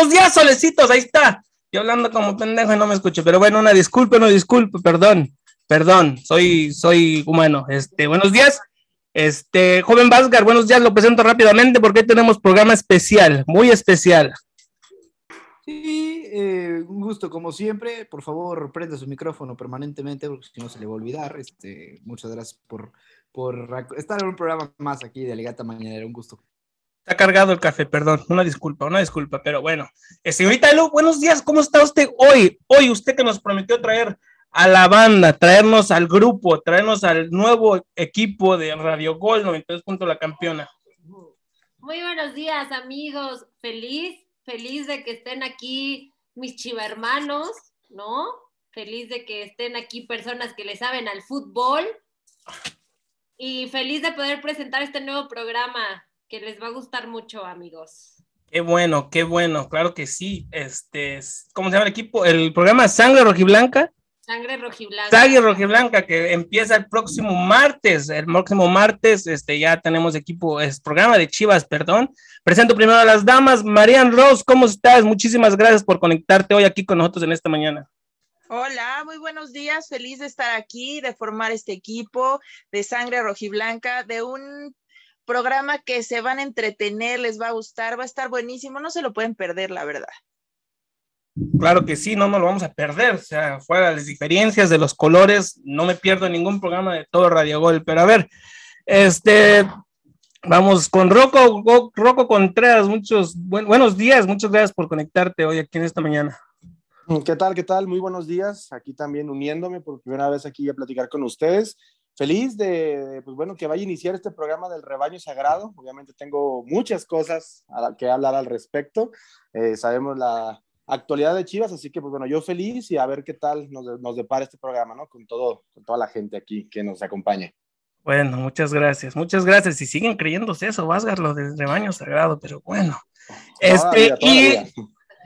Buenos días, solecitos, ahí está. Yo hablando como pendejo y no me escucho, pero bueno, una disculpa, una disculpa, perdón, perdón, soy, soy humano. Este, buenos días. Este, joven Vázquez, buenos días, lo presento rápidamente porque tenemos programa especial, muy especial. Sí, eh, un gusto como siempre. Por favor, prenda su micrófono permanentemente porque si no se le va a olvidar. Este, muchas gracias por, por estar en un programa más aquí de Alegata Mañanera. Un gusto. Está cargado el café, perdón, una disculpa, una disculpa, pero bueno. Eh, señorita Elu, buenos días, ¿cómo está usted hoy? Hoy usted que nos prometió traer a la banda, traernos al grupo, traernos al nuevo equipo de Radio Gol 92 punto la campeona. Muy buenos días, amigos. Feliz, feliz de que estén aquí mis chiva hermanos, ¿no? Feliz de que estén aquí personas que le saben al fútbol. Y feliz de poder presentar este nuevo programa que les va a gustar mucho, amigos. Qué bueno, qué bueno, claro que sí. Este, ¿cómo se llama el equipo? El programa Sangre Rojiblanca. Sangre Rojiblanca. Sangre Rojiblanca, que empieza el próximo martes. El próximo martes, este, ya tenemos equipo, es programa de Chivas, perdón. Presento primero a las damas. Marian Rose, ¿cómo estás? Muchísimas gracias por conectarte hoy aquí con nosotros en esta mañana. Hola, muy buenos días. Feliz de estar aquí, de formar este equipo de Sangre Rojiblanca, de un programa que se van a entretener, les va a gustar, va a estar buenísimo, no se lo pueden perder, la verdad. Claro que sí, no nos lo vamos a perder, o sea, fuera las diferencias de los colores, no me pierdo ningún programa de todo Radio Gol, pero a ver, este, vamos con Rocco, Rocco Contreras, muchos buenos días, muchas gracias por conectarte hoy aquí en esta mañana. ¿Qué tal? ¿Qué tal? Muy buenos días. Aquí también uniéndome por primera vez aquí a platicar con ustedes feliz de, pues bueno, que vaya a iniciar este programa del rebaño sagrado. Obviamente tengo muchas cosas a que hablar al respecto. Eh, sabemos la actualidad de Chivas, así que pues bueno, yo feliz y a ver qué tal nos, nos depara este programa, ¿no? Con, todo, con toda la gente aquí que nos acompaña. Bueno, muchas gracias, muchas gracias. Y siguen creyéndose eso, Vázquez, lo del rebaño sagrado, pero bueno. Este, y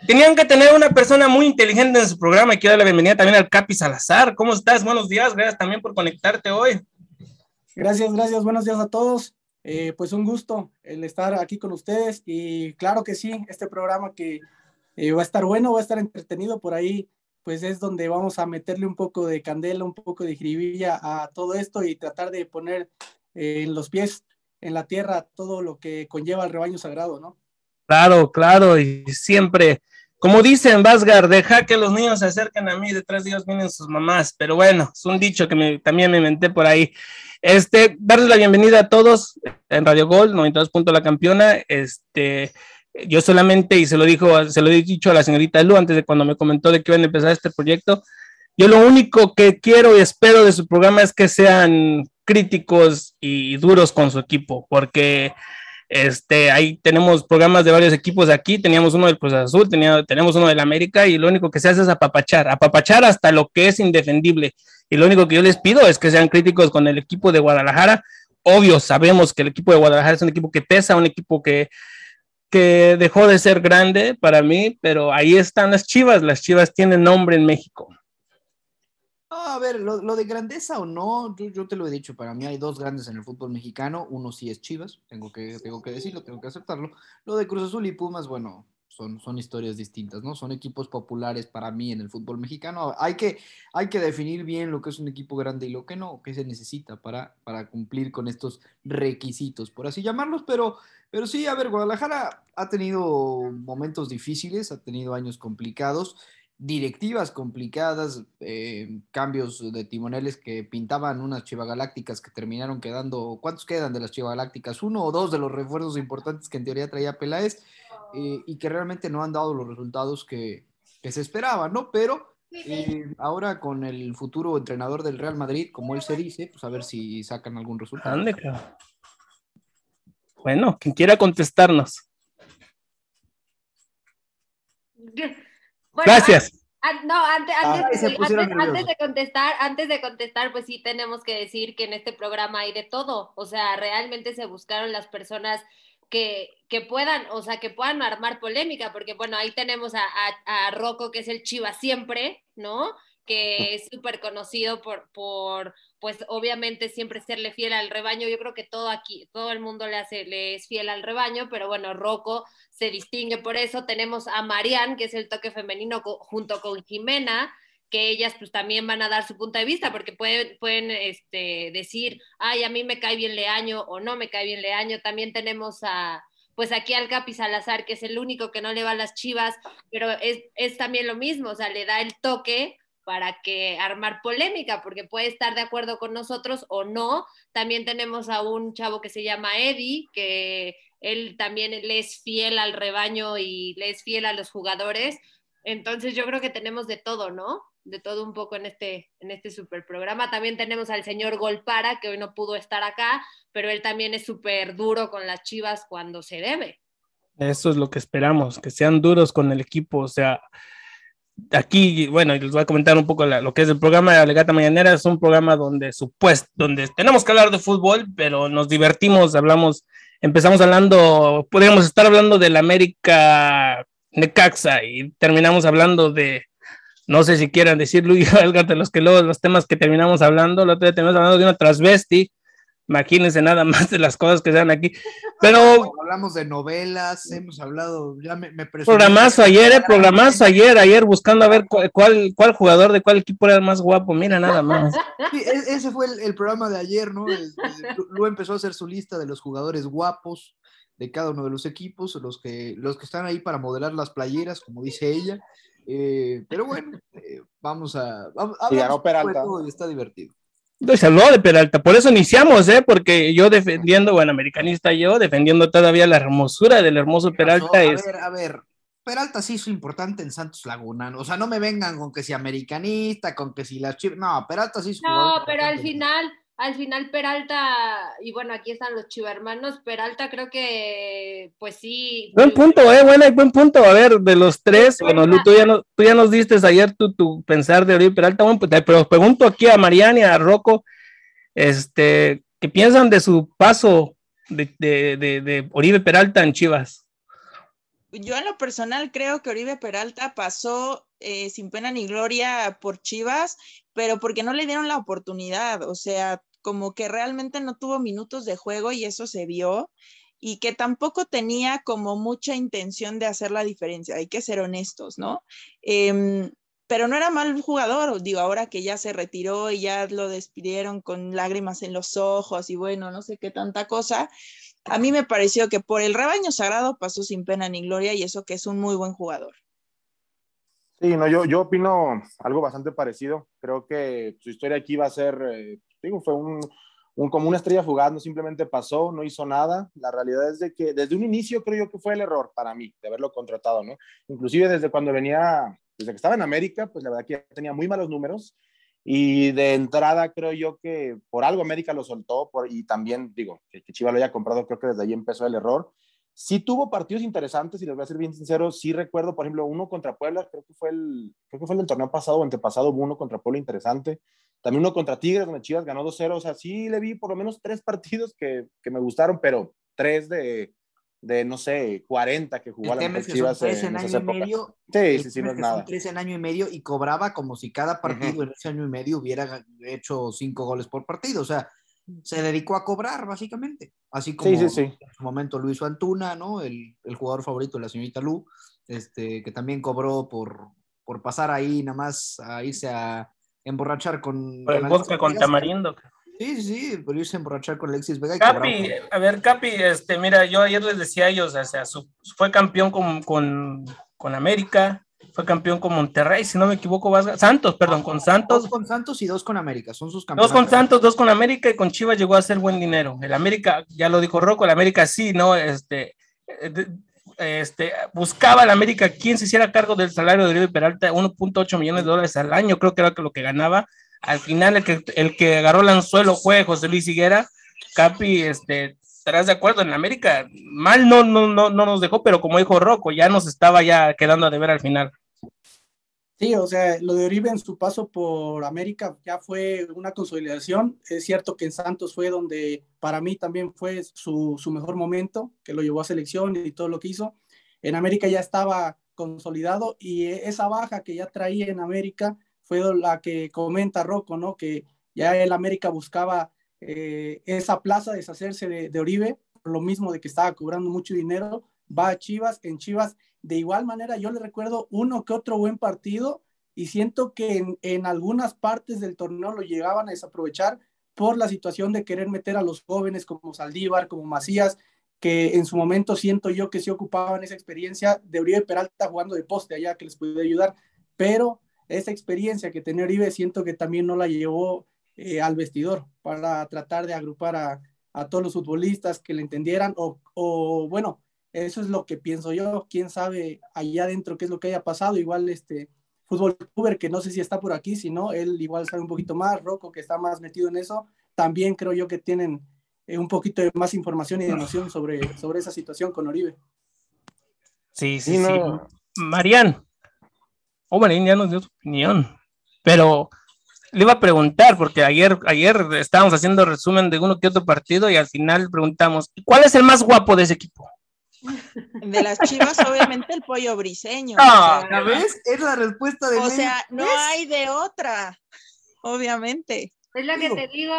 tenían que tener una persona muy inteligente en su programa y quiero dar la bienvenida también al Capi Salazar. ¿Cómo estás? Buenos días, gracias también por conectarte hoy. Gracias, gracias, buenos días a todos. Eh, pues un gusto el estar aquí con ustedes y claro que sí, este programa que eh, va a estar bueno, va a estar entretenido por ahí, pues es donde vamos a meterle un poco de candela, un poco de jiribilla a todo esto y tratar de poner eh, en los pies, en la tierra, todo lo que conlleva el rebaño sagrado, ¿no? Claro, claro, y siempre como dicen, Vázgar, deja que los niños se acerquen a mí, detrás de ellos vienen sus mamás, pero bueno, es un dicho que también me inventé por ahí. Este, darles la bienvenida a todos en Radio Gol, 92 La Campeona. Este, yo solamente, y se lo dijo, se lo he dicho a la señorita Lu antes de cuando me comentó de que iban a empezar este proyecto, yo lo único que quiero y espero de su programa es que sean críticos y duros con su equipo, porque este, ahí tenemos programas de varios equipos aquí, teníamos uno del Cruz Azul, tenemos uno del América y lo único que se hace es apapachar, apapachar hasta lo que es indefendible. Y lo único que yo les pido es que sean críticos con el equipo de Guadalajara. Obvio, sabemos que el equipo de Guadalajara es un equipo que pesa, un equipo que, que dejó de ser grande para mí, pero ahí están las Chivas, las Chivas tienen nombre en México a ver, lo, de grandeza o no, yo, te lo he dicho, para mí hay dos grandes en el fútbol mexicano, uno sí es Chivas, tengo que, tengo que decirlo, tengo que aceptarlo. Lo de Cruz Azul y Pumas, bueno, son, son historias distintas, ¿no? Son equipos populares para mí en el fútbol mexicano. Hay que, hay que definir bien lo que es un equipo grande y lo que no, qué se necesita para, para cumplir con estos requisitos, por así llamarlos, pero, pero sí, a ver, Guadalajara ha tenido momentos difíciles, ha tenido años complicados directivas complicadas, eh, cambios de timoneles que pintaban unas Galácticas que terminaron quedando, ¿cuántos quedan de las Galácticas? Uno o dos de los refuerzos importantes que en teoría traía Peláez eh, y que realmente no han dado los resultados que, se esperaban, ¿no? Pero eh, ahora con el futuro entrenador del Real Madrid, como él se dice, pues a ver si sacan algún resultado. Bueno, quien quiera contestarnos. Gracias. no, antes, antes, de contestar, antes de contestar, pues sí tenemos que decir que en este programa hay de todo. O sea, realmente se buscaron las personas que, que puedan, o sea, que puedan armar polémica, porque bueno, ahí tenemos a, a, Rocco, que es el Chiva siempre, ¿no? que es súper conocido por, por, pues obviamente siempre serle fiel al rebaño. Yo creo que todo aquí, todo el mundo le hace, le es fiel al rebaño, pero bueno, Rocco se distingue por eso. Tenemos a Marianne, que es el toque femenino junto con Jimena, que ellas pues también van a dar su punto de vista, porque pueden, pueden este, decir, ay, a mí me cae bien Leaño o no me cae bien Leaño. También tenemos a, pues aquí al Capi Salazar, que es el único que no le va las chivas, pero es, es también lo mismo, o sea, le da el toque para que armar polémica, porque puede estar de acuerdo con nosotros o no. También tenemos a un chavo que se llama Eddie, que él también le es fiel al rebaño y le es fiel a los jugadores. Entonces yo creo que tenemos de todo, ¿no? De todo un poco en este, en este super programa. También tenemos al señor Golpara, que hoy no pudo estar acá, pero él también es súper duro con las chivas cuando se debe. Eso es lo que esperamos, que sean duros con el equipo. O sea, aquí, bueno, les voy a comentar un poco lo que es el programa de Alegata Mañanera. Es un programa donde, supuesto, donde tenemos que hablar de fútbol, pero nos divertimos, hablamos, empezamos hablando, podríamos estar hablando del América Necaxa y terminamos hablando de, no sé si quieran decir, Luis, los que luego los temas que terminamos hablando, lo otro día terminamos hablando de una transvesti Imagínense nada más de las cosas que se dan aquí. Pero. Hablamos de novelas, hemos hablado, ya me, me Programazo ayer, eh, programazo ayer, ayer buscando a ver cuál, cuál, jugador de cuál equipo era el más guapo. Mira, nada más. Sí, e, ese fue el, programa de ayer, ¿no? Lu empezó a hacer su lista de los jugadores guapos de cada uno de los equipos, los que, los que están ahí para modelar las playeras, como dice ella. Eh, pero bueno, eh, vamos a. Vamos, a está divertido. Saludo de Peralta, por eso iniciamos, ¿eh? Porque yo defendiendo, bueno, americanista yo, defendiendo todavía la hermosura del hermoso Peralta. A ver, a ver, Peralta sí hizo importante en Santos Laguna, o sea, no me vengan con que si americanista, con que si las chivas, no, Peralta sí No, pero al final, al final Peralta, y bueno, aquí están los chivermanos, Peralta creo que, pues sí. Buen punto, eh, bueno, buen punto. A ver, de los tres, bueno, tú ya, no, tú ya nos diste ayer tu, tu pensar de Oribe Peralta, bueno, pues, pero pregunto aquí a Mariana y a Rocco, este, ¿qué piensan de su paso de, de, de Oribe Peralta en Chivas? Yo en lo personal creo que Oribe Peralta pasó eh, sin pena ni gloria por Chivas, pero porque no le dieron la oportunidad, o sea, como que realmente no tuvo minutos de juego y eso se vio y que tampoco tenía como mucha intención de hacer la diferencia, hay que ser honestos, ¿no? Em, pero no era mal jugador, digo, ahora que ya se retiró y ya lo despidieron con lágrimas en los ojos y bueno, no sé qué tanta cosa, a mí me pareció que por el rebaño sagrado pasó sin pena ni gloria y eso que es un muy buen jugador. Sí, no, yo, yo opino algo bastante parecido. Creo que su historia aquí va a ser, eh, digo, fue un, un, como una estrella fugaz, no simplemente pasó, no hizo nada. La realidad es de que desde un inicio creo yo que fue el error para mí de haberlo contratado, ¿no? Inclusive desde cuando venía, desde que estaba en América, pues la verdad que tenía muy malos números y de entrada creo yo que por algo América lo soltó por, y también digo que, que Chivas lo haya comprado, creo que desde ahí empezó el error Sí tuvo partidos interesantes y les voy a ser bien sincero, sí recuerdo, por ejemplo, uno contra Puebla, creo que fue el, creo que fue el del torneo pasado o antepasado, uno contra Puebla interesante. También uno contra Tigres, donde Chivas ganó 2-0, o sea, sí le vi por lo menos tres partidos que, que me gustaron, pero tres de, de, no sé, 40 que jugó la Chivas en, año y medio. Sí, sí, sí, no es nada. Tres en año y medio y cobraba como si cada partido en ese año y medio hubiera hecho cinco goles por partido, o sea, se dedicó a cobrar, básicamente. Así como en su momento Luis Antuna, ¿no? El, el, jugador favorito de la señorita Lu, este, que también cobró por, por pasar ahí nada más a irse a emborrachar con... Por el vodka con tamarindo. Sí, sí, por irse a emborrachar con Alexis Vega. Capi, a ver, Capi, este, mira, yo ayer les decía a ellos, o sea, fue campeón con, con, con América, fue campeón con Monterrey, si no me equivoco, Santos, perdón, con Santos. Dos con Santos y dos con América, son sus campeones. Dos con Santos, dos con América y con Chivas llegó a hacer buen dinero. El América, ya lo dijo Rocco, el América sí, ¿no? Este, este, buscaba el América quien se hiciera cargo del salario de Oribe Peralta, 1.8 millones de dólares al año, creo que era lo que ganaba. Al final, el que, el que agarró el anzuelo fue José Luis Higuera. Capi, este, estarás de acuerdo, en América mal no, no, no, no nos dejó, pero como dijo Rocco, ya nos estaba ya quedando a deber al final. Sí, o sea, lo de Oribe en su paso por América ya fue una consolidación. Es cierto que en Santos fue donde para mí también fue su, su mejor momento, que lo llevó a selección y todo lo que hizo. En América ya estaba consolidado y esa baja que ya traía en América fue la que comenta Rocco, ¿no? Que ya el América buscaba eh, esa plaza, deshacerse de, de Oribe, lo mismo de que estaba cobrando mucho dinero, va a Chivas, en Chivas, de igual manera yo le recuerdo uno que otro buen partido y siento que en, algunas partes del torneo lo llegaban a desaprovechar por la situación de querer meter a los jóvenes como Saldívar, como Macías, que en su momento siento yo que sí ocupaban esa experiencia de Uribe Peralta jugando de poste allá que les puede ayudar, pero esa experiencia que tenía Uribe siento que también no la llevó eh, al vestidor para tratar de agrupar a, a, todos los futbolistas que le entendieran o, o, bueno, eso es lo que pienso yo, quién sabe allá adentro qué es lo que haya pasado, igual este Fútbol Uber, que no sé si está por aquí, si no, él igual sabe un poquito más, Rocco, que está más metido en eso, también creo yo que tienen eh, un poquito de más información y de noción sobre, sobre esa situación con Oribe. Sí, sí, sí. No. Marian, oh, Marian ya nos dio su opinión, pero le iba a preguntar, porque ayer, ayer estábamos haciendo resumen de uno que otro partido y al final preguntamos, ¿cuál es el más guapo de ese equipo? De las chivas, obviamente, el pollo briseño. No, o sea, ¿ves? Es la respuesta de O sea, no hay de otra, obviamente. Es lo que te digo,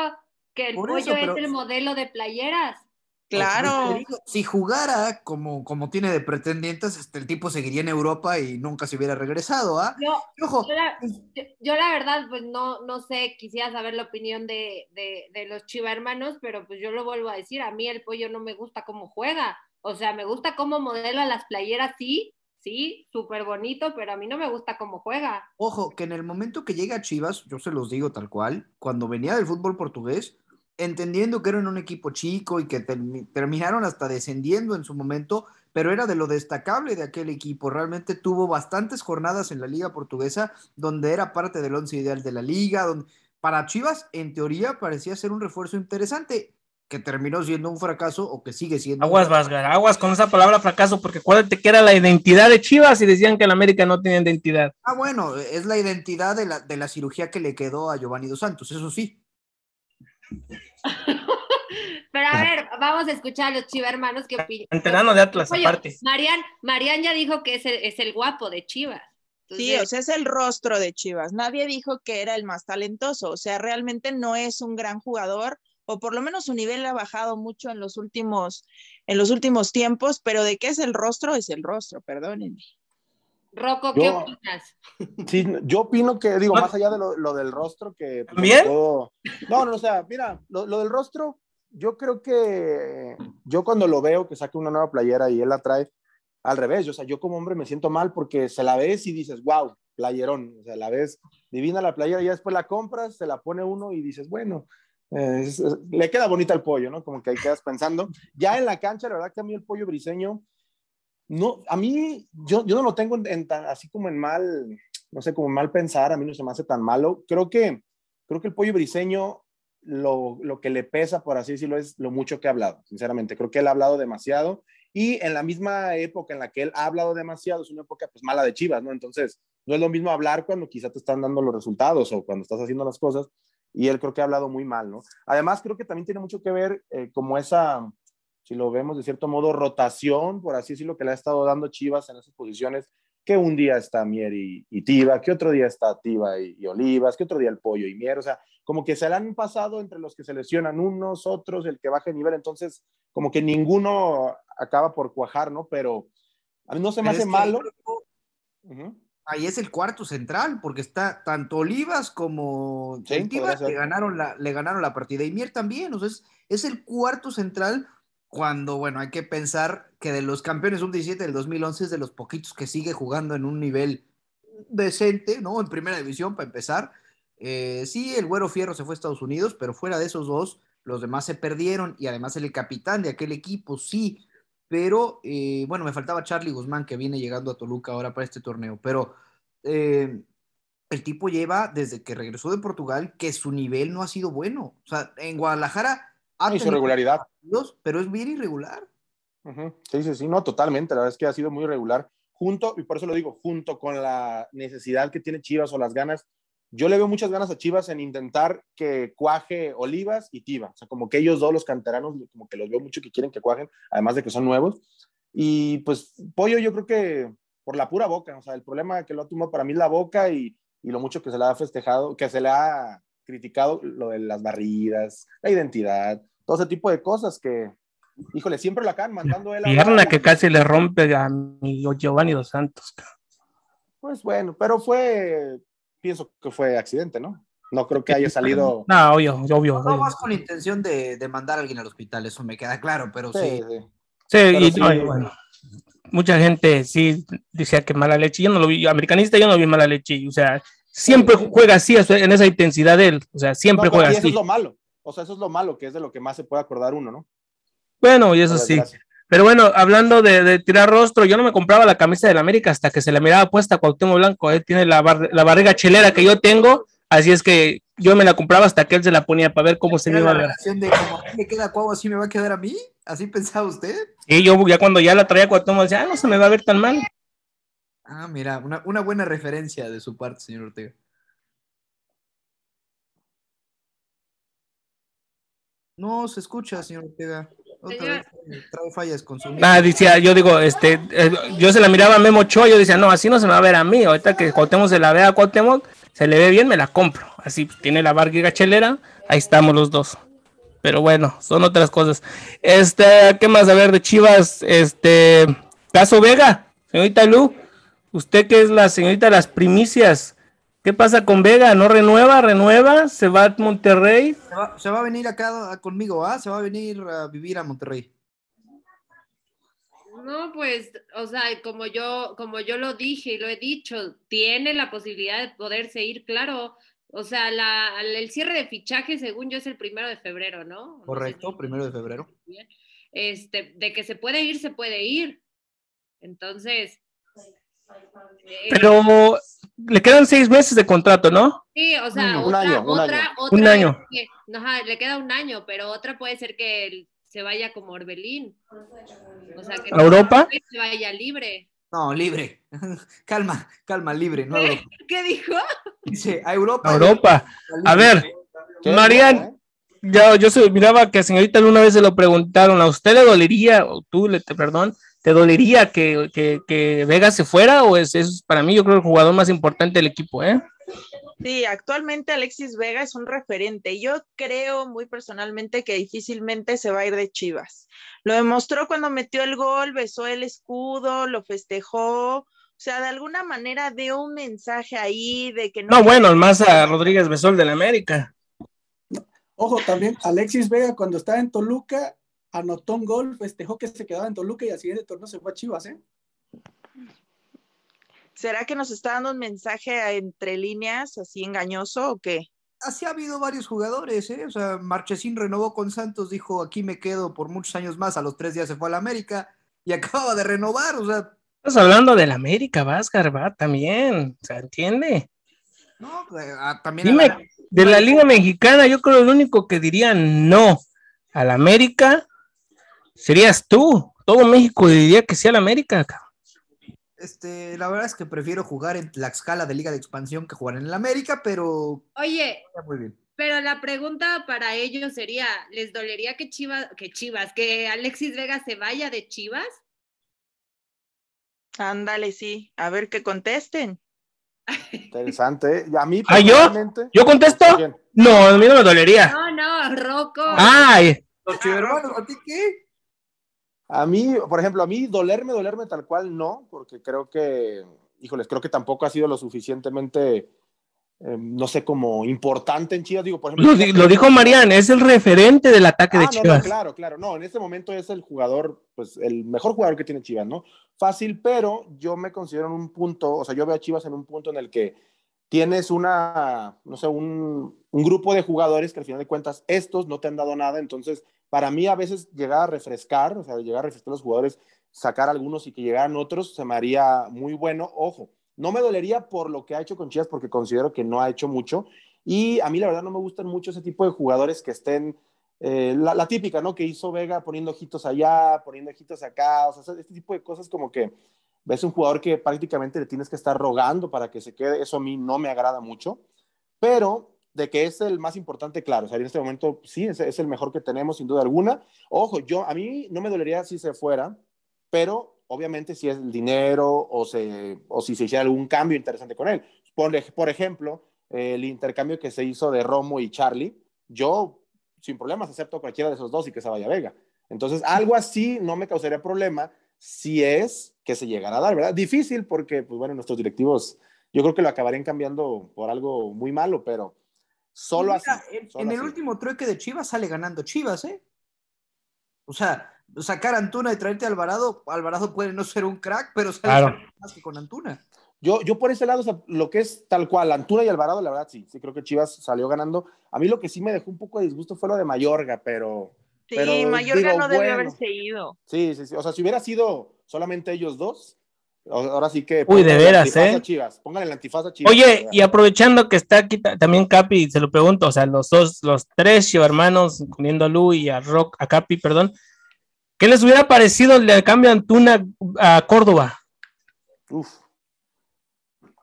que el pollo eso, pero... es el modelo de playeras. Claro. Si jugara como, como tiene de pretendientes, este, el tipo seguiría en Europa y nunca se hubiera regresado, ¿ah? Yo, Ojo. Yo, la, yo, yo, la, verdad, pues no, no sé, quisiera saber la opinión de, de, de los chiva hermanos, pero pues yo lo vuelvo a decir, a mí el pollo no me gusta cómo juega. O sea, me gusta cómo modela las playeras, sí, sí, súper bonito, pero a mí no me gusta cómo juega. Ojo, que en el momento que llega a Chivas, yo se los digo tal cual, cuando venía del fútbol portugués, entendiendo que eran un equipo chico y que term terminaron hasta descendiendo en su momento, pero era de lo destacable de aquel equipo. Realmente tuvo bastantes jornadas en la liga portuguesa donde era parte del once ideal de la liga, donde para Chivas, en teoría, parecía ser un refuerzo interesante que terminó siendo un fracaso o que sigue siendo. Aguas, Vasgar, aguas con esa palabra fracaso, porque acuérdate que era la identidad de Chivas y decían que en América no tenía identidad. Ah, bueno, es la identidad de la, de la cirugía que le quedó a Giovanni Dos Santos, eso sí. Pero a ver, vamos a escuchar a los Chivas hermanos que opinan. Enterano de Atlas, Oye, aparte. Marian, Marian ya dijo que es el, es el guapo de Chivas. Entonces... Sí, o sea, es el rostro de Chivas. Nadie dijo que era el más talentoso. O sea, realmente no es un gran jugador o por lo menos su nivel ha bajado mucho en los últimos, en los últimos tiempos, pero de qué es el rostro, es el rostro, perdónenme. Rocco, ¿qué yo, opinas? Sí, yo opino que, digo, más allá de lo, lo del rostro, que... ¿Bien? Puedo... No, no, o sea, mira, lo, lo, del rostro, yo creo que yo cuando lo veo que saque una nueva playera y él la trae, al revés, o sea, yo como hombre me siento mal porque se la ves y dices, wow, playerón, o sea, la ves divina la playera y ya después la compras, se la pone uno y dices, bueno, es, es, le queda bonita el pollo, ¿no? Como que ahí quedas pensando. Ya en la cancha, la verdad que a mí el pollo briseño, no, a mí, yo, yo no lo tengo en, en tan, así como en mal, no sé, como mal pensar, a mí no se me hace tan malo. Creo que, creo que el pollo briseño, lo, lo que le pesa, por así decirlo, es lo mucho que ha hablado, sinceramente. Creo que él ha hablado demasiado y en la misma época en la que él ha hablado demasiado, es una época pues mala de Chivas, ¿no? Entonces, no es lo mismo hablar cuando quizá te están dando los resultados o cuando estás haciendo las cosas y él creo que ha hablado muy mal, ¿no? Además, creo que también tiene mucho que ver eh, como esa, si lo vemos de cierto modo, rotación, por así decirlo, que le ha estado dando Chivas en esas posiciones, que un día está Mier y, y Tiva, que otro día está Tiva y, y, Olivas, que otro día el Pollo y Mier, o sea, como que se le han pasado entre los que se lesionan unos, otros, el que baja nivel, entonces como que ninguno acaba por cuajar, ¿no? Pero a mí no se me Pero hace es malo. Uh -huh ahí es el cuarto central, porque está tanto Olivas como sí, Tiva, le ganaron, la, le ganaron la partida, y Mier también, o sea, es, es, el cuarto central cuando, bueno, hay que pensar que de los campeones sub-17 del 2011 es de los poquitos que sigue jugando en un nivel decente, ¿no? En primera división, para empezar. Eh, sí, el Güero Fierro se fue a Estados Unidos, pero fuera de esos dos, los demás se perdieron, y además el capitán de aquel equipo, sí, pero eh, bueno, me faltaba Charlie Guzmán que viene llegando a Toluca ahora para este torneo, pero eh, el tipo lleva desde que regresó de Portugal que su nivel no ha sido bueno. O sea, en Guadalajara ha tenido regularidad, partidos, pero es bien irregular. Uh -huh. Sí, sí, sí, no, totalmente. La verdad es que ha sido muy irregular. Junto, y por eso lo digo, junto con la necesidad que tiene Chivas o las ganas yo le veo muchas ganas a Chivas en intentar que cuaje Olivas y Tiva. O sea, como que ellos dos, los canteranos, como que los veo mucho que quieren que cuajen, además de que son nuevos. Y pues Pollo, yo creo que por la pura boca, o sea, el problema que lo ha tomado para mí es la boca y, y lo mucho que se le ha festejado, que se le ha criticado lo de las barridas, la identidad, todo ese tipo de cosas que, híjole, siempre lo acaban mandando él. a Pierna que casi le rompe a mi Giovanni Dos Santos. cabrón. Pues bueno, pero fue, pienso que fue accidente, ¿no? No creo que haya salido. No, obvio, obvio. No obvio. vas con la intención de, de mandar a alguien al hospital, eso me queda claro, pero sí. Sí, sí. Sí, y, sí. no, bueno, mucha gente sí decía que mala leche. Yo no lo vi, yo, americanista, yo no vi mala leche. O sea, siempre juega así, en esa intensidad de él. O sea, siempre No, juega y eso así. es lo malo. O sea, eso es lo malo, que es de lo que más se puede acordar uno, ¿no? Bueno, y eso sí. Pero bueno, hablando de, de tirar rostro, yo no me compraba la camisa del América hasta que se la miraba puesta a Cuauhtémoc Blanco. Él tiene la, bar- la barriga chelera que yo tengo, así es que yo me la compraba hasta que él se la ponía para ver cómo se me iba a la ver. relación de como a mí me queda Cuau, así me va a quedar a mí. ¿Así pensaba usted? Y yo ya cuando ya la traía Cuauhtémoc decía, ah, no se me va a ver tan mal. Ah, mira, una, una buena referencia de su parte, señor Ortega. No se escucha, señor Ortega. Otra vez eh, trae fallas con su Ah, decía, yo digo, este, eh, yo se la miraba a Memo Ochoa, yo decía, no, así no se me va a ver a mí. Ahorita que Cuauhtémoc se la vea a Cuauhtémoc, se le ve bien, me la compro. Así tiene la barriga chelera, ahí estamos los dos. Pero bueno, son otras cosas. Este, ¿qué más a ver de Chivas? Este, Caso Vega, señorita Lu, usted que es la señorita de las primicias, ¿qué pasa con Vega? ¿No renueva? ¿Renueva? ¿Se va a Monterrey? Se va, se va a venir acá conmigo, ¿ah? Se va a venir a vivir a Monterrey. No, pues, o sea, como yo, como yo lo dije y lo he dicho, tiene la posibilidad de poderse ir, claro. O sea, la, el cierre de fichaje, según yo, es el primero de febrero, ¿no? No sé Correcto, si- primero de febrero. bien. Este, de que se puede ir, se puede ir. Entonces. Pero le quedan seis meses de contrato, ¿no? Sí, o sea, Un otra, año, un otra, año. otra Un año. que- ajá, le queda un año, pero otra puede ser que él se vaya como Orbelín. O sea, que ¿A Europa? se vaya libre. No, libre. calma, calma, libre. No. ¿Qué dijo? dice a Europa. A Europa. A ver, Marian, ¿eh? ya, yo se miraba que a señorita una vez se lo preguntaron, ¿a usted le dolería, o tú, le, perdón, te dolería que, que, que Vega se fuera o es, es para mí yo creo el jugador más importante del equipo, ¿eh? Sí, actualmente Alexis Vega es un referente. Yo creo muy personalmente que difícilmente se va a ir de Chivas. Lo demostró cuando metió el gol, besó el escudo, lo festejó. O sea, de alguna manera dio un mensaje ahí de que no. No, bueno, el más a Rodríguez Besol del América. Ojo, también Alexis Vega cuando estaba en Toluca anotó un gol, festejó que se quedaba en Toluca y al siguiente torneo se fue a Chivas, ¿eh? ¿Será que nos está dando un mensaje entre líneas así engañoso o qué? Así ha habido varios jugadores, ¿eh? O sea, Marchesín renovó con Santos, dijo aquí me quedo por muchos años más, a los tres días se fue a la América y acaba de renovar, o sea, Estás hablando del América, Vázquez, va también, ¿se entiende? no, pues, ah, también Dime, la- de la Liga Mexicana, yo creo el único que diría no al América serías tú. Todo México diría que sí al América. cabrón. este, la verdad es que prefiero jugar en la escala de Liga de Expansión que jugar en el América, pero Oye, muy bien. pero la pregunta para ellos sería, ¿les dolería que Chivas, que Chivas, que Alexis Vega se vaya de Chivas? Ándale, sí. A ver que contesten. Interesante. ¿eh? Y a mí, ¿Ah, yo? ¿Yo contesto? No, a mí no me dolería. No, no, Rocco. Ay, Los chivermanos, ¿a ti qué? A mí, por ejemplo, a mí dolerme, dolerme tal cual no, porque creo que, híjoles, creo que tampoco ha sido lo suficientemente, eh, no sé, como importante en Chivas. Digo, por ejemplo, lo, di- lo dijo Marian, es el referente del ataque Ah, de no, no, Chivas. claro, claro. No, en este momento es el jugador, pues el mejor jugador que tiene Chivas, ¿no? Fácil, pero yo me considero en un punto, o sea, yo veo a Chivas en un punto en el que tienes una, no sé, un, un grupo de jugadores que al final de cuentas estos no te han dado nada, entonces para mí a veces llegar a refrescar, o sea, llegar a refrescar a los jugadores, sacar algunos y que llegaran otros, se me haría muy bueno. Ojo, no me dolería por lo que ha hecho con Chivas porque considero que no ha hecho mucho y a mí la verdad no me gustan mucho ese tipo de jugadores que estén eh, la, la, típica, ¿no? Que hizo Vega poniendo ojitos allá, poniendo ojitos acá, o sea, este tipo de cosas como que ves un jugador que prácticamente le tienes que estar rogando para que se quede, eso a mí no me agrada mucho, pero de que es el más importante, claro, o sea, en este momento sí, es, es el mejor que tenemos sin duda alguna. Ojo, yo, a mí no me dolería si se fuera, pero obviamente si es el dinero o, se, o si se hiciera algún cambio interesante con él. por, por ejemplo, el intercambio que se hizo de Romo y Charlie, yo sin problemas acepto cualquiera de esos dos y que se vaya Vega. Entonces, algo así no me causaría problema si es que se llegara a dar, ¿verdad? Difícil porque, pues bueno, nuestros directivos, yo creo que lo acabarían cambiando por algo muy malo, pero solo así. en, el último trueque de Chivas sale ganando Chivas, ¿eh? O sea, sacar a Antuna y traerte a Alvarado, Alvarado puede no ser un crack, pero sale más que con Antuna. Yo, yo por ese lado, lo que es tal cual, Antuna y Alvarado, la verdad sí, sí creo que Chivas salió ganando. A mí lo que sí me dejó un poco de disgusto fue lo de Mayorga, pero... Sí, Mayorga no debe haberse ido. Sí, sí, sí. O sea, si hubiera sido solamente ellos dos, ahora sí que... Uy, de veras, ¿eh? Chivas, pónganle el antifaz a Chivas. Oye, y aprovechando que está aquí también Capi, se lo pregunto, o sea, los dos, los tres hermanos, incluyendo a Lu y a Rock, a Capi, perdón, ¿qué les hubiera parecido el cambio de Antuna a Córdoba? Uf.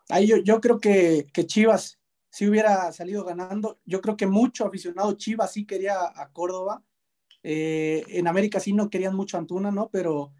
Ahí yo, yo creo que, que Chivas si hubiera salido ganando. Yo creo que mucho aficionado Chivas sí quería a Córdoba. Eh, en América sí no querían mucho a Antuna, ¿no? Pero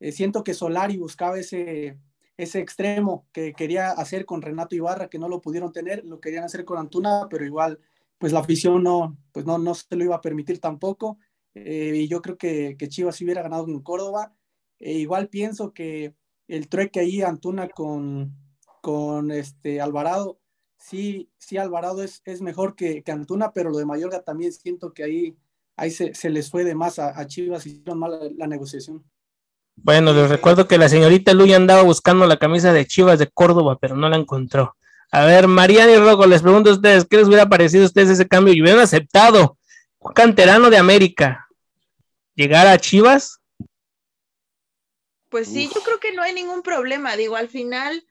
eh, siento que Solari buscaba ese, ese extremo que quería hacer con Renato Ibarra, que no lo pudieron tener, lo querían hacer con Antuna, pero igual, pues la afición no, pues no, no se lo iba a permitir tampoco. Eh, y yo creo que, que Chivas hubiera ganado en Córdoba. E igual pienso que el trueque ahí Antuna con, con este Alvarado sí, sí Alvarado es, es mejor que, que, Antuna, pero lo de Mayorga también siento que ahí, ahí se, se les fue de más a, Chivas y hicieron mal la, negociación. Bueno, les recuerdo que la señorita Luya andaba buscando la camisa de Chivas de Córdoba, pero no la encontró. A ver, Mariana y Rogo, les pregunto a ustedes, ¿qué les hubiera parecido a ustedes ese cambio? ¿Y hubieran aceptado un canterano de América llegar a Chivas? Pues sí, yo creo que no hay ningún problema. Digo, al final,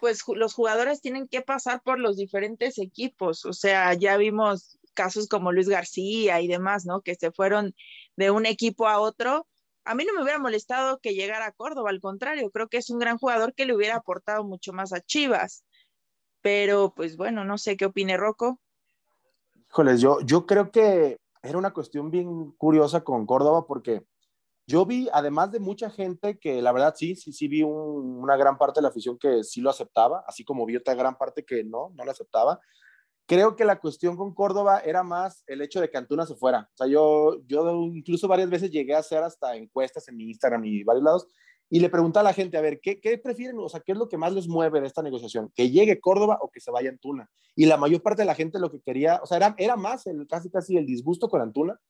pues los jugadores tienen que pasar por los diferentes equipos. O sea, ya vimos casos como Luis García y demás, ¿no? Que se fueron de un equipo a otro. A mí no me hubiera molestado que llegara a Córdoba, al contrario, creo que es un gran jugador que le hubiera aportado mucho más a Chivas. Pero, pues bueno, no sé qué opine Rocco. Híjoles, yo, yo creo que era una cuestión bien curiosa con Córdoba porque yo vi, además de mucha gente que la verdad sí, sí, sí vi una gran parte de la afición que sí lo aceptaba, así como vi otra gran parte que no, no lo aceptaba. Creo que la cuestión con Córdoba era más el hecho de que Antuna se fuera. O sea, yo, yo incluso varias veces llegué a hacer hasta encuestas en mi Instagram y varios lados y le preguntaba a la gente, a ver, ¿qué, ¿qué, prefieren? O sea, ¿qué es lo que más les mueve de esta negociación? ¿Que llegue Córdoba o que se vaya Antuna? Y la mayor parte de la gente lo que quería, o sea, era, era más el, casi casi el disgusto con Antuna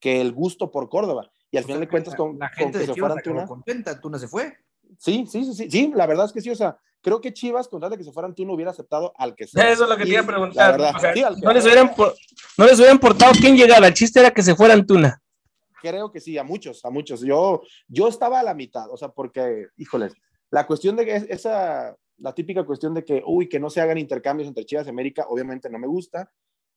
que el gusto por Córdoba. Y al final de cuentas, con, la gente de se Chivas fuera contenta, Antuna se fue. Sí, sí, sí, sí, la verdad es que sí, o sea, creo que Chivas, con tal de que se fuera Antuna, hubiera aceptado al que sea. Eso es lo que te iba a preguntar. no, les hubieran, no les hubiera importado quién llegara, el chiste era que se fuera Antuna. Creo que sí, a muchos, a muchos. Yo, yo estaba a la mitad, o sea, porque, híjoles, la cuestión de que esa, la típica cuestión de que, uy, que no se hagan intercambios entre Chivas y América, obviamente no me gusta,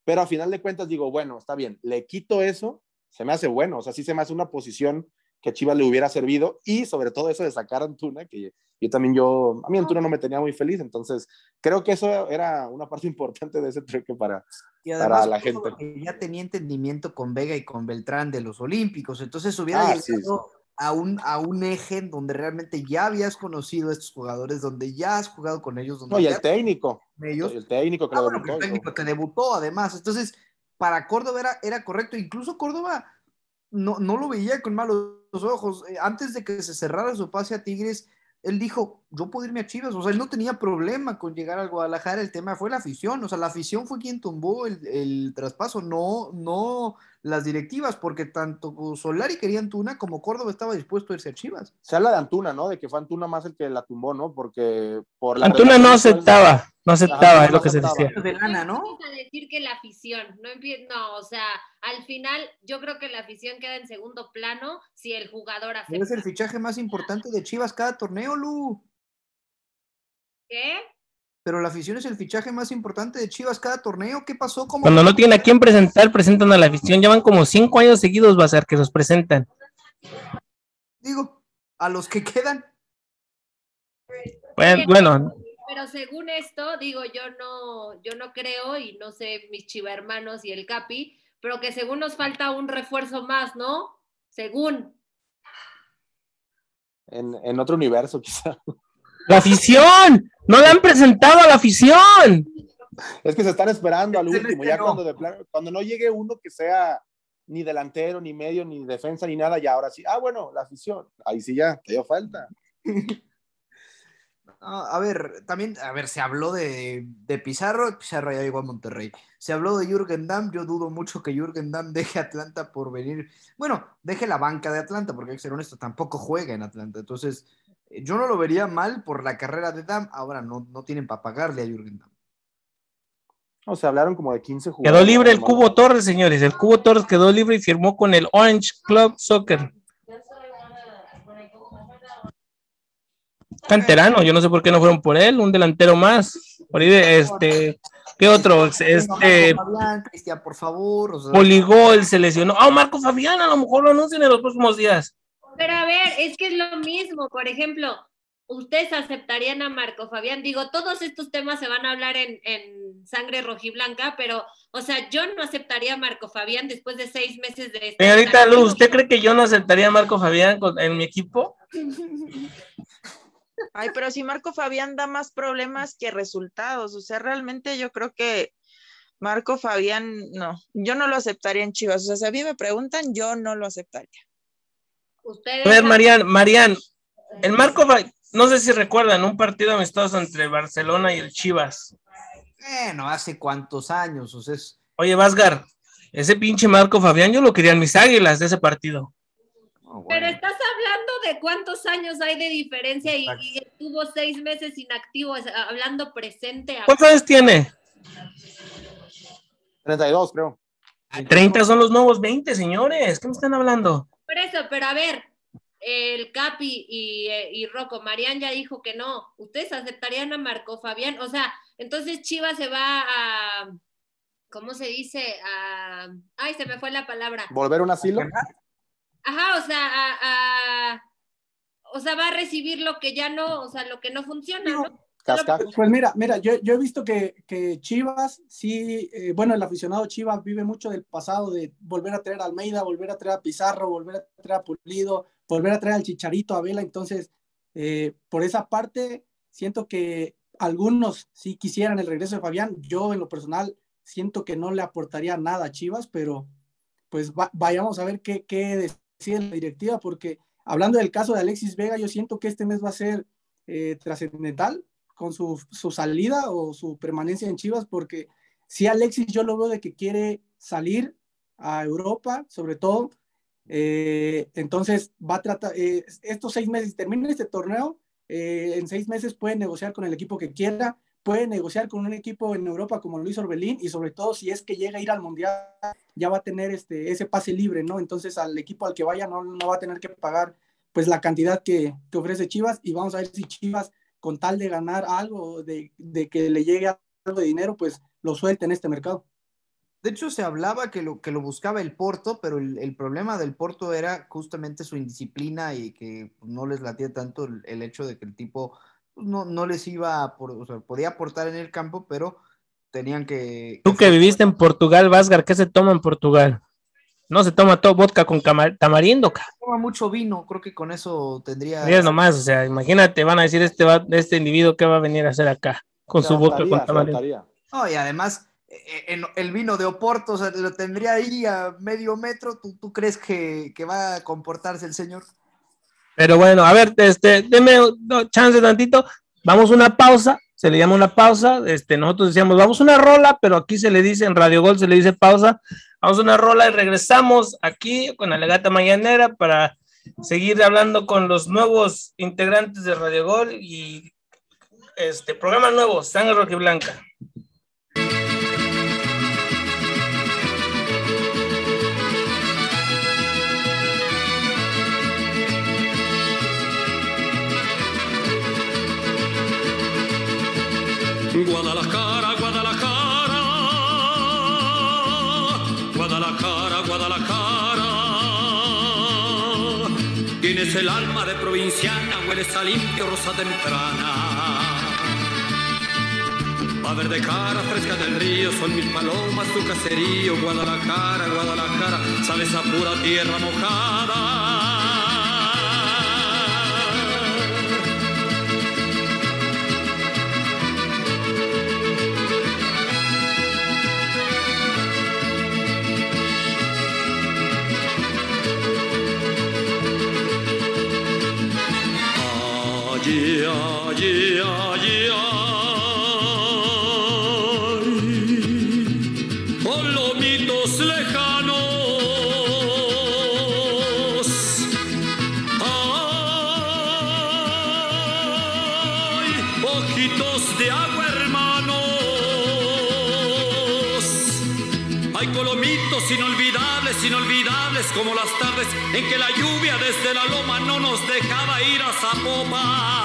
pero a final de cuentas digo, bueno, está bien, le quito eso se me hace bueno, o sea, sí se me hace una posición que a Chivas le hubiera servido y sobre todo eso de sacar a Antuna, que yo también yo, a mí Antuna no me tenía muy feliz, entonces creo que eso era una parte importante de ese truque para, para la gente. Ya tenía entendimiento con Vega y con Beltrán de los Olímpicos, entonces hubiera ah, llegado A, un, a un eje donde realmente ya habías conocido a estos jugadores, donde ya has jugado con ellos. Donde no, y el técnico. Ellos. El técnico que ah, debutó. El técnico que debutó además, entonces para Córdoba era, era correcto. Incluso Córdoba no, no, lo veía con malos ojos. Eh, antes de que se cerrara su pase a Tigres, él dijo, yo puedo irme a Chivas. O sea, él no tenía problema con llegar al Guadalajara. El tema fue la afición. O sea, la afición fue quien tumbó el, el traspaso, no, no las directivas, porque tanto Solari quería Antuna como Córdoba estaba dispuesto a irse a Chivas. Se habla de Antuna, ¿no? De que fue Antuna más el que la tumbó, ¿no? Porque por la Antuna no aceptaba, no aceptaba, es lo que se decía. De lana, ¿no? a decir que la afición, no, no, o sea, al final yo creo que la afición queda en segundo plano si el jugador acepta. Es el fichaje más importante de Chivas cada torneo, Lu. ¿Qué? Pero la afición es el fichaje más importante de Chivas cada torneo. ¿Qué pasó? Cuando no tienen a quién presentar, presentan a la afición. Llevan como cinco años seguidos, va a ser que los presentan. Digo, a los que quedan. Bueno, bueno. Pero según esto, digo, yo no, yo no creo, y no sé mis chiva hermanos y el Capi, pero que según nos falta un refuerzo más, ¿no? Según. En, en otro universo, quizá. La afición, No la han presentado a la afición. Es que se están esperando al último, ya cuando, de plano- cuando no llegue uno que sea ni delantero, ni medio, ni defensa, ni nada, ya ahora sí. Ah, bueno, la afición. Ahí sí ya, te dio falta. A ver, también, a ver, se habló de, de Pizarro, Pizarro ya llegó a Monterrey. Se habló de Jürgen Damm, yo dudo mucho que Jürgen Damm deje Atlanta por venir, bueno, deje la banca de Atlanta, porque hay que ser honesto, tampoco juega en Atlanta. Entonces, yo no lo vería mal por la carrera de Damm, ahora no, no tienen para pagarle a Jürgen Damm. O sea, hablaron como de 15 jugadores. Quedó libre el. Cubo Torres, señores. El Cubo Torres quedó libre y firmó con el Orange Club Soccer. Canterano, yo no sé por qué no fueron por él, un delantero más. Por ahí, de, este, ¿qué otro? Este, Cristian, por favor. o sea, Poligol se lesionó. Ah, Marco Fabián, a lo mejor lo anuncian en los próximos días. Pero a ver, es que es lo mismo. Por ejemplo, ustedes aceptarían a Marco Fabián. Digo, todos estos temas se van a hablar en, en sangre rojiblanca, pero, o sea, yo no aceptaría a Marco Fabián después de seis meses de. Señorita. Luz, ¿usted cree que yo no aceptaría a Marco Fabián con- en mi equipo? Ay, pero si Marco Fabián da más problemas que resultados, o sea, realmente yo creo que Marco Fabián, no, yo no lo aceptaría en Chivas, o sea, si a mí me preguntan, yo no lo aceptaría. Ustedes. A ver, Marian, Marian, el Marco, no sé si recuerdan un partido amistoso entre Barcelona y el Chivas. Bueno, hace cuántos años, o sea, es- Oye, Vasgar, ese pinche Marco Fabián, yo lo quería en mis águilas de ese partido. oh, bueno. Pero estás hablando de cuántos años hay de diferencia y, estuvo seis meses inactivo, hablando presente. a- ¿Cuántos años tiene? 32, creo. 30 son los nuevos 20, señores. ¿Qué me están hablando? Por eso, pero a ver, el Capi y, eh, y Rocco, Marian ya dijo que no. ¿Ustedes aceptarían a Marco Fabián? O sea, entonces Chivas se va a. ¿Cómo se dice? A. Ay, se me fue la palabra. Volver a un asilo. Ajá, o sea, a, a- O sea, va a recibir lo que ya no, o sea, lo que no funciona, ¿no? Cascar. Pues mira, mira, yo, he visto que, Chivas, sí, eh, bueno, el aficionado Chivas vive mucho del pasado, de volver a traer a Almeida, volver a traer a Pizarro, volver a traer a Pulido, volver a traer al Chicharito, a Vela. Entonces, eh, por esa parte, siento que algunos sí quisieran el regreso de Fabián. Yo, en lo personal, siento que no le aportaría nada a Chivas, pero pues va- vayamos a ver qué, qué decide la directiva, porque hablando del caso de Alexis Vega, yo siento que este mes va a ser eh, trascendental con su, su salida o su permanencia en Chivas, porque si Alexis yo lo veo de que quiere salir a Europa, sobre todo, eh, entonces va a tratar, eh, estos seis meses, termina este torneo, eh, en seis meses puede negociar con el equipo que quiera, puede negociar con un equipo en Europa como Luis Orbelín, y sobre todo si es que llega a ir al Mundial, ya va a tener este, ese pase libre, ¿no? Entonces al equipo al que vaya no, no va a tener que pagar pues la cantidad que, que ofrece Chivas, y vamos a ver si Chivas con tal de ganar algo, de, de que le llegue algo de dinero, pues lo suelta en este mercado. De hecho, se hablaba que lo, que lo buscaba el Porto, pero el, el problema del Porto era justamente su indisciplina y que pues, no les latía tanto el, el hecho de que el tipo pues, no, no les iba a, por- o sea, podía aportar en el campo, pero tenían que... Tú que viviste en Portugal, Vasgar, ¿qué se toma en Portugal? No se toma todo vodka con tamarindo, ca. Toma mucho vino, creo que con eso tendría... Mira nomás, o sea, imagínate, van a decir este, va- este individuo qué va a venir a hacer acá con su vodka con tamarindo. No, y además, eh, en- el vino de Oporto, o sea, lo tendría ahí a medio metro, ¿tú, tú crees que, que va a comportarse el señor? Pero bueno, a ver, este, deme no, chance tantito. Vamos a una pausa, se le llama una pausa. Este, nosotros decíamos, vamos a una rola, pero aquí se le dice, en Radio Gol se le dice pausa. Vamos a una rola y regresamos aquí con Alegata Mañanera para seguir hablando con los nuevos integrantes de Radio Gol y este programa nuevo, Sangre y Blanca. Guadalajara, Guadalajara, Guadalajara, Guadalajara. Tienes el alma de provinciana, hueles a limpio rosa temprana. A ver de cara fresca del río, son mis palomas, tu caserío, Guadalajara, Guadalajara, sabes a pura tierra mojada. Que la lluvia desde la loma no nos dejaba ir a Zapopan.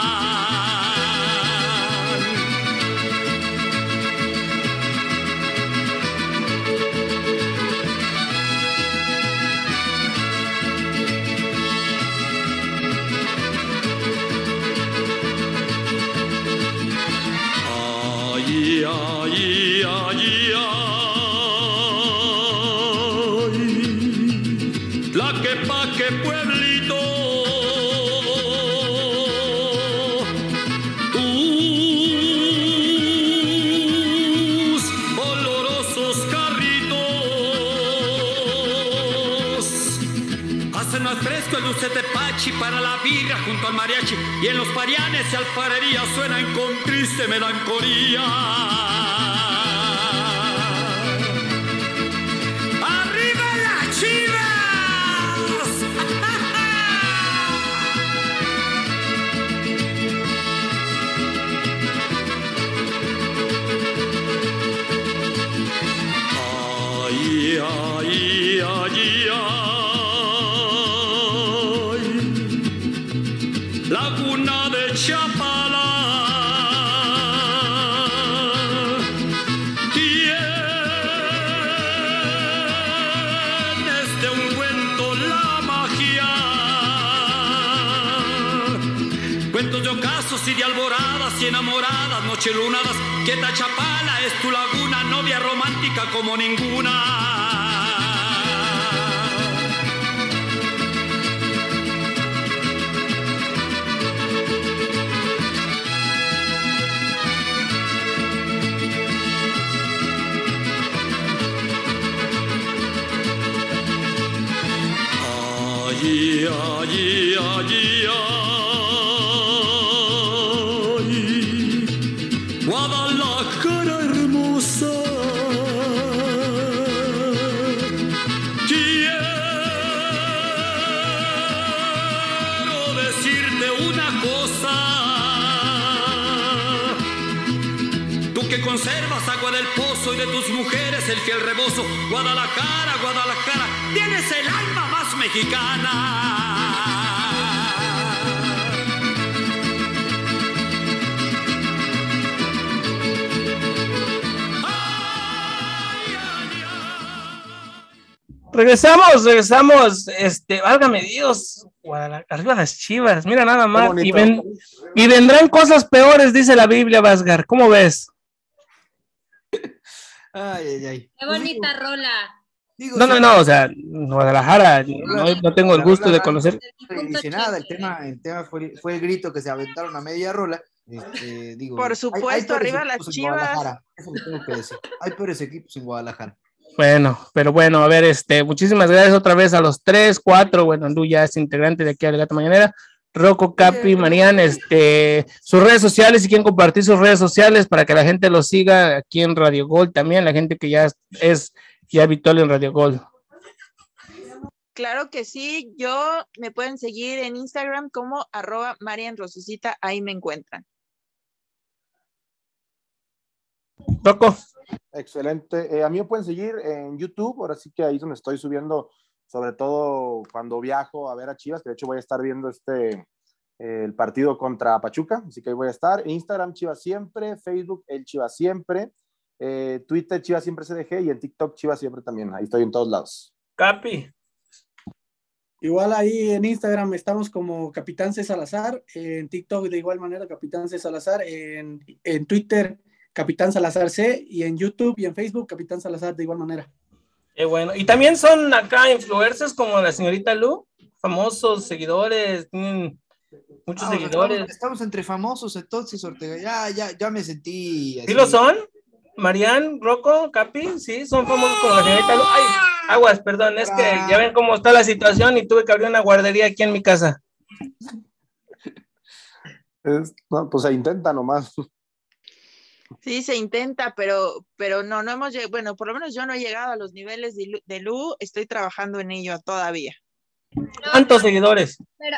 Para la birra junto al mariachi y en los parianes y alfarerías suenan con triste melancolía. Quieta Chapala es tu laguna, novia romántica como ninguna. El fiel rebozo. Guadalajara, Guadalajara, tienes el alma más mexicana. Ay, ay, ay. Regresamos, regresamos. Este, válgame Dios. Guadalajara, arriba las chivas. Mira nada más. Y, ven- y vendrán cosas peores, dice la Biblia, Vasgar. ¿Cómo ves? Ay, ay, ay. Qué bonita rola. Digo, No, no, no. O sea, Guadalajara, no, no tengo el gusto de conocer. no dice nada, el tema, el tema fue, fue el grito que se aventaron a media rola. Este, digo, Por hay- hay supuesto, arriba las Chivas. Guadalajara, Eso lo tengo que decir. Hay peores equipos en Guadalajara. Bueno, pero bueno, a ver, este, muchísimas gracias otra vez a los tres, cuatro, bueno, Lu ya es integrante de aquí a la Gata Mañanera, Rocco, Capi, Marian, este, sus redes sociales, si quieren compartir sus redes sociales para que la gente los siga aquí en Radio Gol también, la gente que ya es, es ya habitual en Radio Gol. Claro que sí, yo me pueden seguir en Instagram como arroba Marian Rosicita, ahí me encuentran. Rocco, Excelente. Eh, a mí me pueden seguir en YouTube, ahora sí que ahí es donde estoy subiendo, sobre todo cuando viajo a ver a Chivas, que de hecho voy a estar viendo este eh, el partido contra Pachuca, así que ahí voy a estar. Instagram Chivas Siempre, Facebook El Chivas Siempre, eh, Twitter Chivas Siempre CDG y en TikTok Chivas Siempre también, ahí estoy en todos lados. Capi, Igual ahí en Instagram estamos como Capitán C. Salazar, en TikTok de igual manera Capitán C. Salazar, en, en Twitter Capitán Salazar C y en YouTube y en Facebook Capitán Salazar de igual manera. Qué bueno. Y también son acá influencers como la señorita Lu, famosos, seguidores, tienen muchos Ah, seguidores. estamos, estamos entre famosos entonces, Ortega. Ya, ya, ya me sentí. ¿Sí lo son? Marian, Rocco, Capi, sí, son famosos como la señorita Lu. Ay, aguas, perdón, es que ya ven cómo está la situación y tuve que abrir una guardería aquí en mi casa. Es- no, pues se intenta nomás. Sí, se intenta, pero, pero no, no hemos llegado, bueno, por lo menos yo no he llegado a los niveles de Lu, de Lu, estoy trabajando en ello todavía. ¿Cuántos seguidores? Pero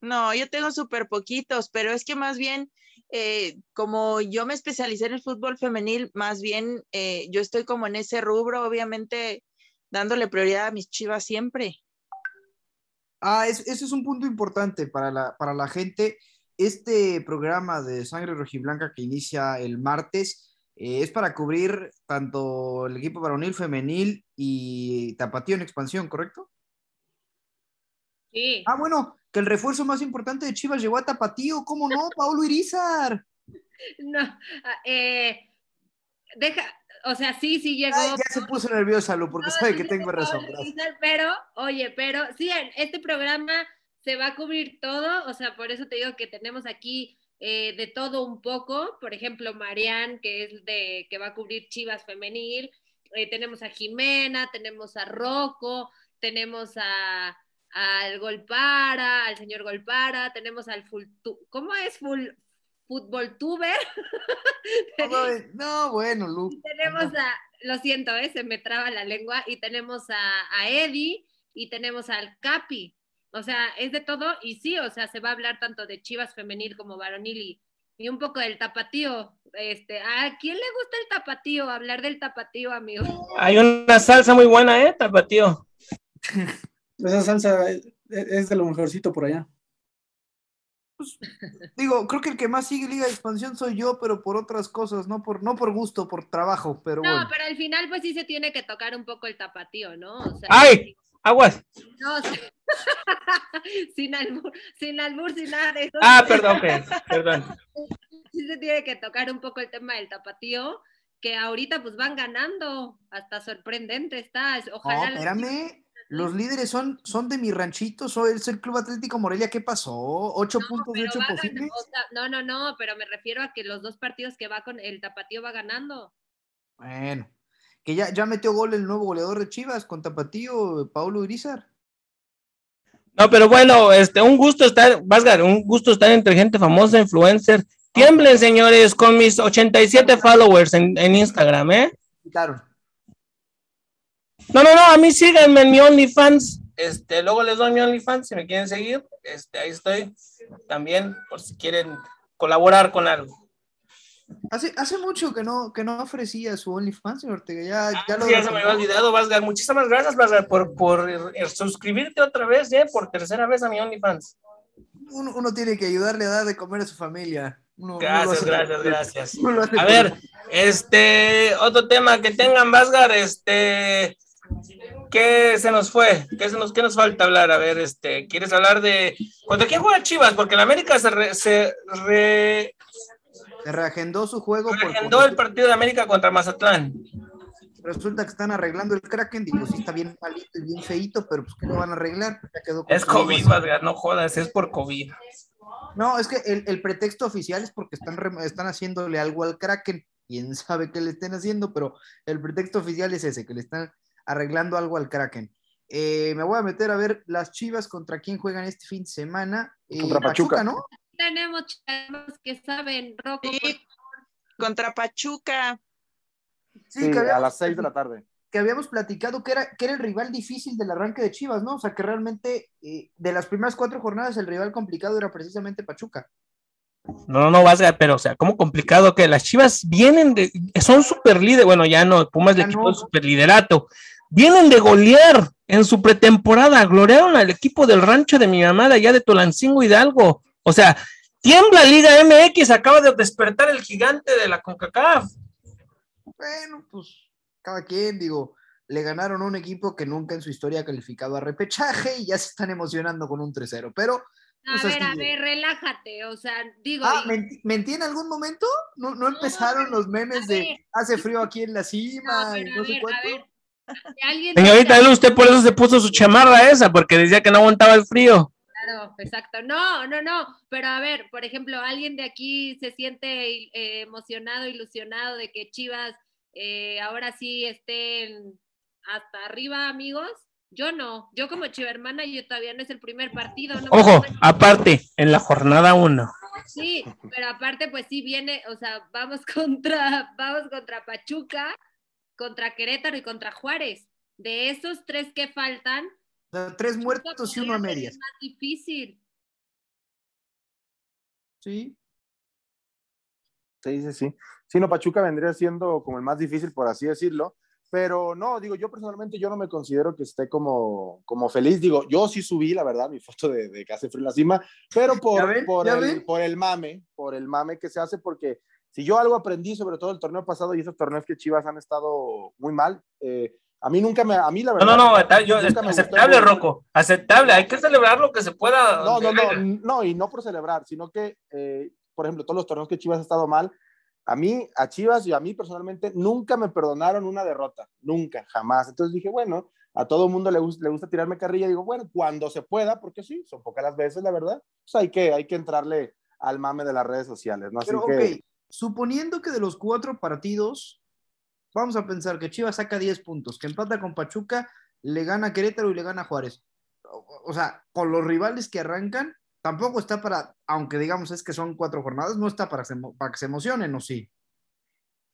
No, yo tengo súper poquitos, pero es que más bien eh, como yo me especialicé en el fútbol femenil, más bien eh, yo estoy como en ese rubro, obviamente dándole prioridad a mis chivas siempre. Ah, es- ese es un punto importante para la, para la gente. Este programa de Sangre Rojiblanca que inicia el martes eh, es para cubrir tanto el equipo varonil, femenil y Tapatío en expansión, ¿correcto? Sí. Ah, bueno, que el refuerzo más importante de Chivas llegó a Tapatío, ¿cómo no? Paulo Irizar. No, ah, eh, deja, o sea, sí, sí llegó. Ay, ya se puso nerviosa, Lu, porque No, sabe sí que tengo razón. Pero, oye, pero sí, en este programa se va a cubrir todo, o sea, por eso te digo que tenemos aquí eh, de todo un poco. Por ejemplo, Marian, que es de que va a cubrir Chivas Femenil. eh, tenemos a Jimena, tenemos a Rocco, tenemos a al Golpara, al señor Golpara, tenemos al full ¿cómo es full fútbol tuber? No, no, bueno, Lu. tenemos a, lo siento, eh, se me traba la lengua, y tenemos a, a Eddie y tenemos al Capi. O sea, es de todo, y sí, o sea, se va a hablar tanto de Chivas femenil como varonil y, y un poco del tapatío. Este, ¿A quién le gusta el tapatío? Hablar del tapatío, amigo. Hay una salsa muy buena, ¿eh, tapatío? Esa salsa es, es de lo mejorcito por allá. Digo, creo que el que más sigue Liga de Expansión soy yo, pero por otras cosas, no por, no por gusto, por trabajo, pero No, bueno. pero al final, pues sí se tiene que tocar un poco el tapatío, ¿no? O sea, ¡Ay! Aguas. no, o sea, sin albur, sin albur, sin nada de eso. Ah, perdón, pues, perdón. sí se tiene que tocar un poco el tema del tapatío, que ahorita pues van ganando, hasta sorprendente está. No, Ojalá. espérame. Los líderes son, son de mi ranchito, soy el, Club Atlético Morelia. ¿Qué pasó? ¿Ocho puntos de ocho posibles? ganando, o sea, no, no, no, pero me refiero a que los dos partidos que va con el tapatío va ganando. Bueno, que ya, ya metió gol el nuevo goleador de Chivas con Tapatío, Paulo Irizar. No, pero bueno, este, un gusto estar, Vasgar, un gusto estar entre gente famosa, influencer. Tiemblen, señores, con mis 87 followers en, en Instagram, ¿eh? Quitaron. No, no, no, a mí síganme en mi OnlyFans. Este, luego les doy mi OnlyFans si me quieren seguir. Este, ahí estoy. También, por si quieren colaborar con algo. Hace, hace mucho que no, que no ofrecía su OnlyFans, señor Ortega. Ya, ya lo Sí, ya se me había olvidado, Vasgar. Muchísimas gracias, Vasgar, por, por eh, suscribirte otra vez, ¿eh? Por tercera vez a mi OnlyFans. uno, uno tiene que ayudarle a dar de comer a su familia. Uno- uno Gracias, hace- gracias, gracias. uno A ver, este, otro tema que tengan, Vasgar, este, ¿qué se nos fue? ¿Qué, se nos, qué nos falta hablar? A ver, este, ¿quieres hablar de contra quién juega Chivas? Porque la América se, re- se re- Se reagendó su juego. por- reagendó el partido de América contra Mazatlán. Resulta que están arreglando el Kraken. Digo, sí está bien malito y bien feito, pero pues que lo van a arreglar. Ya quedó Es COVID. Vasgar, no jodas, es por COVID. No, es que el, el pretexto oficial es porque están, están haciéndole algo al Kraken. Quién sabe qué le estén haciendo, pero el pretexto oficial es ese, que le están arreglando algo al Kraken. Eh, me voy a meter a ver las Chivas contra quién juegan este fin de semana. Eh, Contra Pachuca. ¿no? Tenemos chavos que saben, Rocco, Sí. por- Contra Pachuca. Sí, Sí, que, a las 6 de la tarde. que habíamos platicado que era, que era el rival difícil del arranque de Chivas, ¿no? O sea, que realmente eh, de las primeras cuatro jornadas el rival complicado era precisamente Pachuca. No, no, no, Vasgar, pero o sea, como complicado que las Chivas vienen de, son super líderes, bueno, ya no, Pumas le Ya quitó no. el super liderato, vienen de golear en su pretemporada, gloriaron al equipo del rancho de mi mamá de allá de Tolancingo Hidalgo, o sea, tiembla Liga MX, acaba de despertar el gigante de la CONCACAF. Bueno, pues cada quien, digo, le ganaron a un equipo que nunca en su historia ha calificado a repechaje y ya se están emocionando con un 3-0. Pero, A pues, ver, a ver, relájate, o sea, digo, ah, y- ¿mentí, mentí en algún momento? ¿No, no empezaron los memes de ver. hace frío aquí en la no, cima y no a sé ver, a cuánto? ver, alguien Señorita, usted por eso se puso su chamarra esa, porque decía que no aguantaba el frío. Claro, exacto. No, no, no. Pero a ver, por ejemplo, alguien de aquí se siente eh, emocionado, ilusionado de que Chivas eh, ahora sí estén hasta arriba, amigos. Yo no. Yo como Chiva hermana, yo todavía no es el primer partido. No Ojo, aparte, en la jornada 1. Sí, pero aparte, pues sí viene, o sea, vamos contra, vamos contra Pachuca, contra Querétaro y contra Juárez. De esos tres que faltan, O sea, tres muertos y uno a medias. más difícil. Sí. Sí, sí, sí. Sí, no, Pachuca vendría siendo como el más difícil, por así decirlo. Pero no, digo, yo personalmente yo no me considero que esté como, como feliz. Digo, yo sí subí, la verdad, mi foto de, de que hace frío en la cima, pero por, por, ¿Ya el, por el mame, por el mame que se hace, porque si yo algo aprendí, sobre todo el torneo pasado y esos torneos que Chivas han estado muy mal, eh, a mí nunca me, a mí la No, verdad. no, no, está- yo- gustó aceptable, el- Rocco, aceptable. Hay que celebrar lo que se pueda. No, no, no, no, y no por celebrar, sino que, eh, por ejemplo, todos los torneos que Chivas ha estado mal, a mí, a Chivas y a mí personalmente, nunca me perdonaron una derrota, nunca, jamás. Entonces dije, bueno, a todo el mundo le, gus- le gusta tirarme carrilla, digo, bueno, cuando se pueda, porque sí, son pocas las veces, la verdad, pues hay que, hay que entrarle al mame de las redes sociales, ¿no? Así Pero, que, ok, suponiendo que de los cuatro partidos, vamos a pensar que Chivas saca 10 puntos, que empata con Pachuca, le gana Querétaro y le gana Juárez. O, sea, con los rivales que arrancan, tampoco está para, aunque digamos es que son cuatro jornadas, no está para, se- para que se emocionen, ¿o sí?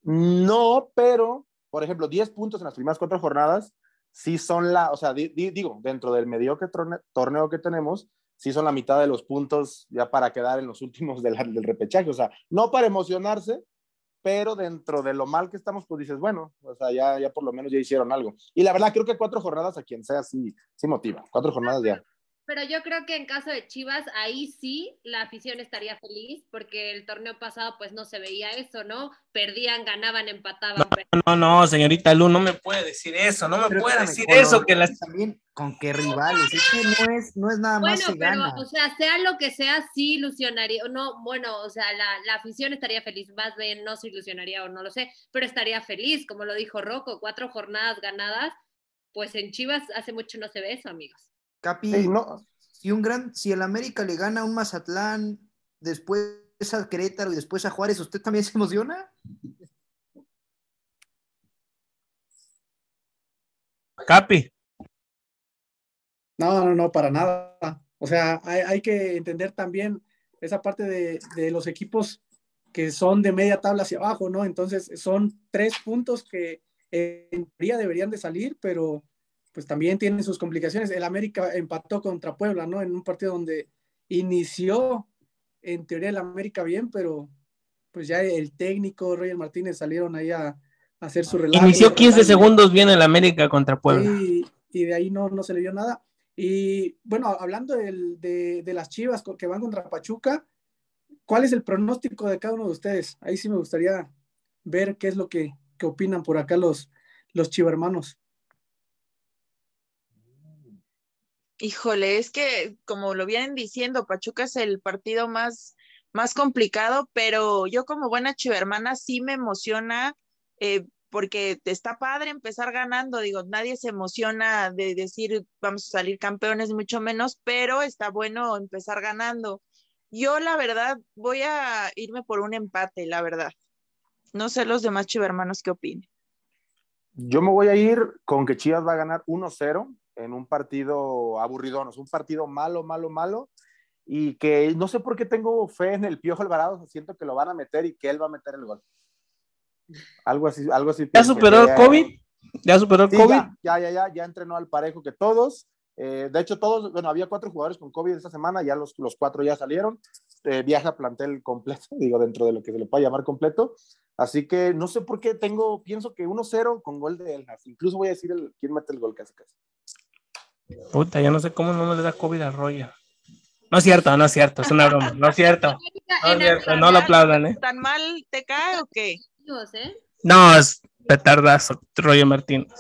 No, pero, por ejemplo, 10 puntos en las primeras cuatro jornadas, sí son la, o sea, di- di- digo, dentro del mediocre torne- torneo que tenemos, sí son la mitad de los puntos ya para quedar en los últimos del, del repechaje, o sea, no para emocionarse, pero dentro de lo mal que estamos, pues dices, bueno, o sea, ya, ya por lo menos ya hicieron algo. Y la verdad, creo que cuatro jornadas a quien sea sí, sí motiva, cuatro jornadas ya. Pero yo creo que en caso de Chivas, ahí sí la afición estaría feliz, porque el torneo pasado pues no se veía eso, ¿no? Perdían, ganaban, empataban. perdían. No, no, señorita Lu, no me puede decir eso, no me Pero puede espérame, decir eso, que las... También con qué rivales, es que no es, no es nada más Bueno, pero, gana. o sea, sea lo que sea, sí ilusionaría, no, bueno, o sea, la, la afición estaría feliz, más bien no se ilusionaría o no lo sé, pero estaría feliz, como lo dijo Rocco, cuatro jornadas ganadas, pues en Chivas hace mucho no se ve eso, amigos. Capi, Sí, no, si un gran, si el América le gana a un Mazatlán, después a Querétaro y después a Juárez, ¿usted también se emociona? Capi, No, no, no, para nada. O sea, hay, hay que entender también esa parte de, de los equipos que son de media tabla hacia abajo, ¿no? Entonces, son tres puntos que en teoría deberían de salir, pero pues también tienen sus complicaciones. El América empató contra Puebla, ¿no? En un partido donde inició, en teoría, el América bien, pero pues ya el técnico, Roger Martínez, salieron ahí a, a hacer su relato. inició 15 relato. segundos bien el América contra Puebla. Y de ahí no, no se le dio nada. Y bueno, hablando del- de, de las Chivas que van contra Pachuca, ¿cuál es el pronóstico de cada uno de ustedes? Ahí sí me gustaría ver qué es lo que, que opinan por acá los, los chivermanos. Híjole, es que como lo vienen diciendo, Pachuca es el partido más, más complicado, pero yo como buena chivermana sí me emociona eh, porque está padre empezar ganando, digo, nadie se emociona de decir vamos a salir campeones, mucho menos, pero está bueno empezar ganando. Yo la verdad voy a irme por un empate, la verdad. No sé los demás chivermanos qué opinen. Yo me voy a ir con que Chivas va a ganar 1-0 en un partido aburridón, es un partido malo, malo, malo, y que no sé por qué tengo fe en el Piojo Alvarado, siento que lo van a meter y que él va a meter el gol. Algo así, algo así. ¿Ya superó el COVID? ¿Ya superó el Sí, COVID? ya, ya, ya, ya, ya entrenó al parejo que todos. Eh, de hecho, todos, bueno, había cuatro jugadores con COVID esta semana, ya los, los cuatro ya salieron. Eh, viaja plantel completo, digo, dentro de lo que se le puede llamar completo. Así que no sé por qué tengo, pienso que 1-0 con gol de él. Incluso voy a decir el, quién mete el gol casi casi. Puta, yo no sé cómo no le da COVID a Roger. No es cierto, no es cierto, es una broma, no es cierto. No es cierto, no lo aplaudan, ¿eh? ¿Tan mal te cae o qué? ¿eh? No, es petardazo, Roger Martínez.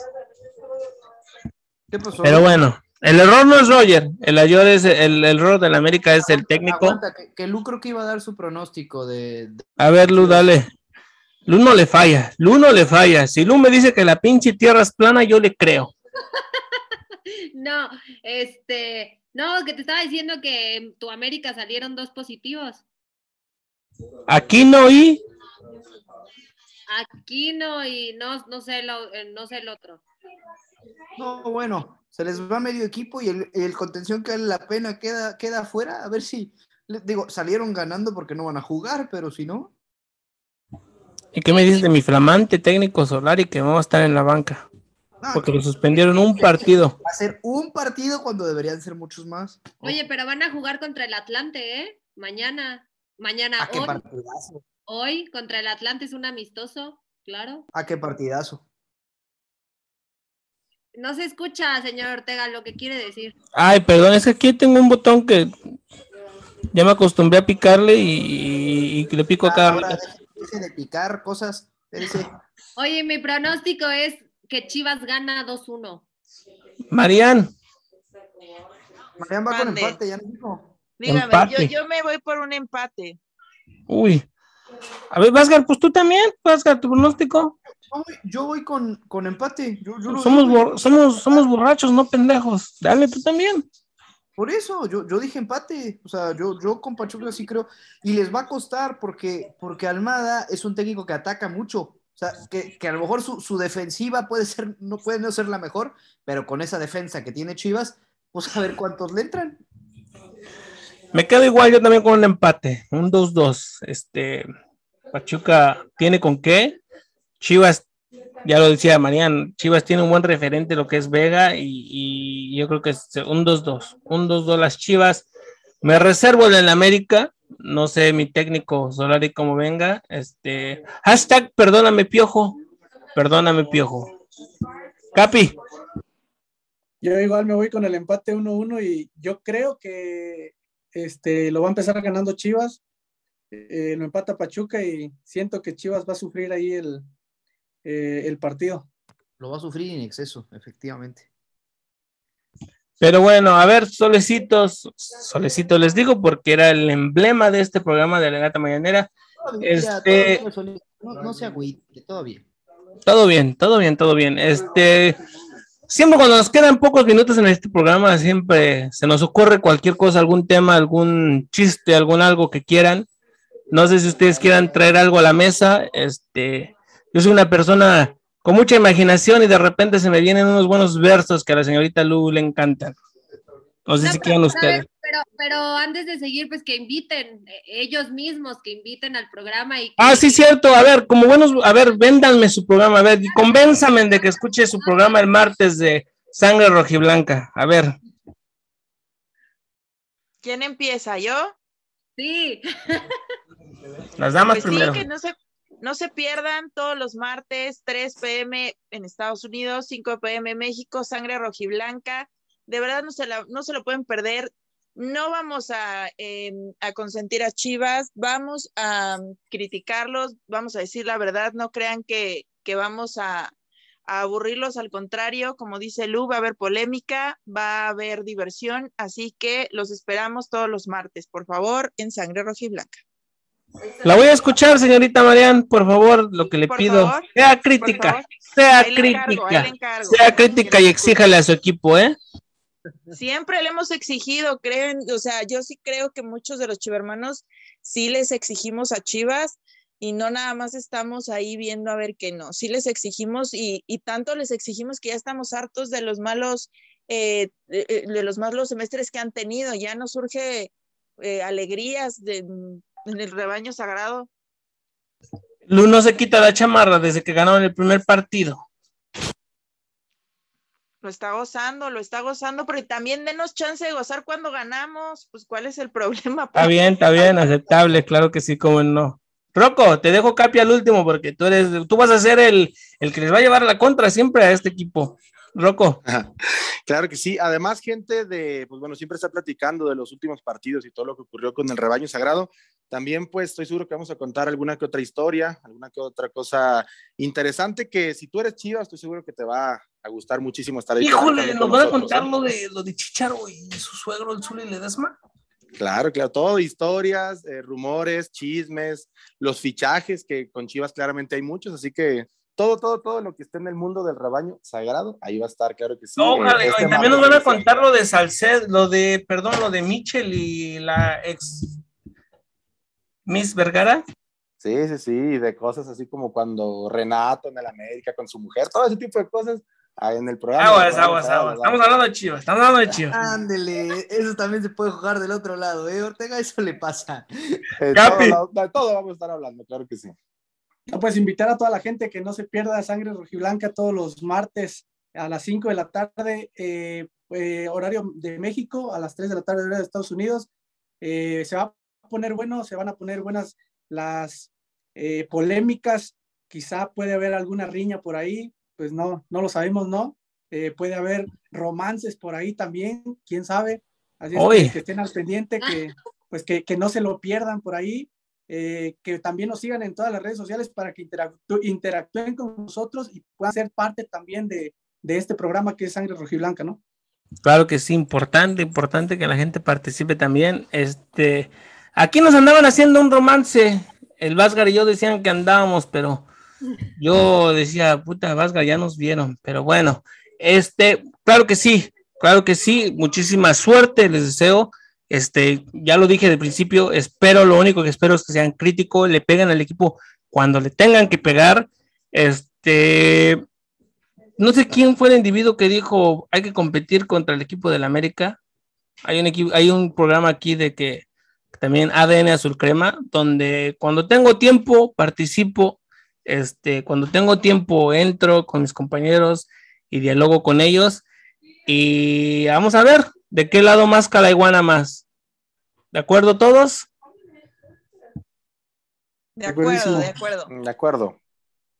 ¿Qué pasó? Pero bueno, el error no es Roger, el error, es, el, el error del América es el técnico. Aguanta, que, que Lu creo que iba a dar su pronóstico de, de- A ver, Lu, dale. Lu no le falla, Lu no le falla. Si Lu me dice que la pinche tierra es plana, yo le creo. No, este, no, que te estaba diciendo que en tu América salieron dos positivos. Aquí no y Aquí no, y no, no sé lo, eh, no sé el otro. No, bueno, se les va medio equipo y el, el contención que vale la pena queda, queda afuera. A ver si, digo, salieron ganando porque no van a jugar, pero si no, ¿Y qué me dices de mi flamante técnico Solari que vamos a estar en la banca? No, Porque lo suspendieron un partido. va a ser un partido cuando deberían ser muchos más. Oye, pero van a jugar contra el Atlante, ¿eh? Mañana. Mañana, ¿A Ah, qué hoy. partidazo? Hoy contra el Atlante es un amistoso, claro. Ah, qué partidazo. No se escucha, señor Ortega, lo que quiere decir. Ay, perdón, es que aquí tengo un botón que ya me acostumbré a picarle y, y le pico acá. Ahora deje, deje de picar cosas. Oye, mi pronóstico es que Chivas gana 2-1. Marian, Marian va con empate, ya nos dijo. Dígame, yo, Empate. yo me voy por un empate. uy. A ver, Vázgar, pues tú también, Vázgar, tu pronóstico. Yo voy, yo voy con, con empate. Yo, yo lo Somos, bor- somos, somos borrachos, no pendejos. Dale, tú también. Por eso, yo, yo dije empate. O sea, yo, yo con Pachuca sí creo. Y les va a costar porque, porque Almada es un técnico que ataca mucho. O sea, que, que a lo mejor su, su defensiva puede ser, no puede no ser la mejor, pero con esa defensa que tiene Chivas, pues a ver cuántos le entran. Me quedo igual yo también con un empate, un 2-2. Este, Pachuca tiene con qué. Chivas, ya lo decía Marian, Chivas tiene un buen referente lo que es Vega y, y yo creo que es un 2-2. Un 2-2 las Chivas. Me reservo en el América, no sé mi técnico Solari cómo venga. Este, hashtag perdóname piojo, perdóname piojo. Capi, Yo igual me voy con el empate 1-1 y yo creo que este, lo va a empezar ganando Chivas. Eh, lo empata Pachuca y siento que Chivas va a sufrir ahí el, eh, el partido. Lo va a sufrir en exceso, efectivamente. Pero bueno, a ver, solecitos, solecitos les digo porque era el emblema de este programa de la Gata Mañanera. Todavía, Este- todavía, no, no se agüite, todo bien. Todo bien, todo bien, todo bien. Este, siempre cuando nos quedan pocos minutos en este programa, siempre se nos ocurre cualquier cosa, algún tema, algún chiste, algún algo que quieran. No sé si ustedes quieran traer algo a la mesa. Este, yo soy una persona con mucha imaginación y de repente se me vienen unos buenos versos que a la señorita Lu le encantan. No sé No, si ustedes. Pero, pero antes de seguir, pues que inviten eh, ellos mismos, que inviten al programa y que- Ah, sí, cierto. A ver, como buenos, a ver, véndanme su programa. A ver, y convénzame de que escuche su programa el martes de Sangre Rojiblanca. A ver. ¿Quién empieza? ¿Yo? Sí, Las damas Pues sí, primero. que no se, no se pierdan todos los martes, 3 pm en Estados Unidos, 5 pm en México, sangre rojiblanca. De verdad no se, la- no se lo pueden perder. No vamos a, eh, a consentir a Chivas, vamos a um, criticarlos, vamos a decir la verdad, no crean que, que vamos a, a aburrirlos, al contrario, como dice Lu, va a haber polémica, va a haber diversión, así que los esperamos todos los martes, por favor, en Sangre Rojiblanca. La voy a escuchar, señorita Marian, por favor, lo que le Por pido. favor, sea crítica, sea encargo, crítica, encargo. sea crítica y exíjale a su equipo, ¿eh? Siempre le hemos exigido, creen, o sea, yo sí creo que muchos de los chivermanos sí les exigimos a Chivas y no nada más estamos ahí viendo a ver qué no, sí les exigimos y, y tanto les exigimos que ya estamos hartos de los malos, eh, de, eh, de los malos semestres que han tenido, ya nos surge eh, alegrías de, en el rebaño sagrado. Lu no se quita la chamarra desde que ganaron el primer partido. Lo está gozando, lo está gozando, pero también denos chance de gozar cuando ganamos, pues cuál es el problema. Está bien, está bien, aceptable, claro que sí, cómo no. Rocco, te dejo capi al último porque tú eres, tú vas a ser el, el que les va a llevar la contra siempre a este equipo. Rocco. Claro que sí. Además, gente de, pues bueno, siempre está platicando de los últimos partidos y todo lo que ocurrió con el rebaño sagrado. También, pues, estoy seguro que vamos a contar alguna que otra historia, alguna que otra cosa interesante que si tú eres Chivas, estoy seguro que te va a gustar muchísimo estar ahí. Híjole, nos van a contar ¿eh? lo de, lo de Chicharo y su suegro, el Zuli Ledesma. Claro, claro, todo, historias, eh, rumores, chismes, los fichajes, que con Chivas claramente hay muchos, así que todo, todo, todo lo que esté en el mundo del rebaño sagrado, ahí va a estar, claro que sí. Ojalá, eh, este y también nos van a 16. contar lo de Salced, lo de, perdón, lo de Michel y la ex Miss Vergara. Sí, sí, sí, de cosas así como cuando Renato en el América con su mujer, todo ese tipo de cosas ahí en el programa. Aguas, aguas, aguas. Estamos hablando de Chivas, estamos hablando de Chivas. Ándele, eso también se puede jugar del otro lado, ¿eh? Ortega, eso le pasa. De Capi. todo, de todo vamos a estar hablando, claro que sí. No, pues invitar a toda la gente que no se pierda Sangre Rojiblanca todos los martes a las 5 de la tarde, eh, eh, horario de México, a las 3 de la tarde, horario de Estados Unidos. Eh, se va a poner bueno, se van a poner buenas las, polémicas, quizá puede haber alguna riña por ahí, pues no, no lo sabemos, ¿no? Puede haber romances por ahí también, quién sabe. Así es que, que estén al pendiente, que, pues que, que no se lo pierdan por ahí, eh, que también nos sigan en todas las redes sociales para que interactú- interactúen con nosotros y puedan ser parte también de, de este programa que es Sangre Rojiblanca, ¿no? Claro que sí, importante, importante que la gente participe también. Este, aquí nos andaban haciendo un romance. El Vázgar y yo decían que andábamos, pero yo decía, puta, Vázgar, ya nos vieron. Pero bueno, este, claro que sí, claro que sí. Muchísima suerte les deseo. Este, ya lo dije de principio, espero, lo único que espero es que sean críticos, le peguen al equipo cuando le tengan que pegar. Este, no sé quién fue el individuo que dijo hay que competir contra el equipo del América. Hay un equipo, hay un programa aquí de que también ADN Azul Crema, donde cuando tengo tiempo participo, este, cuando tengo tiempo entro con mis compañeros y dialogo con ellos y vamos a ver de qué lado más iguana más. ¿De acuerdo todos? De acuerdo, de acuerdo. De acuerdo.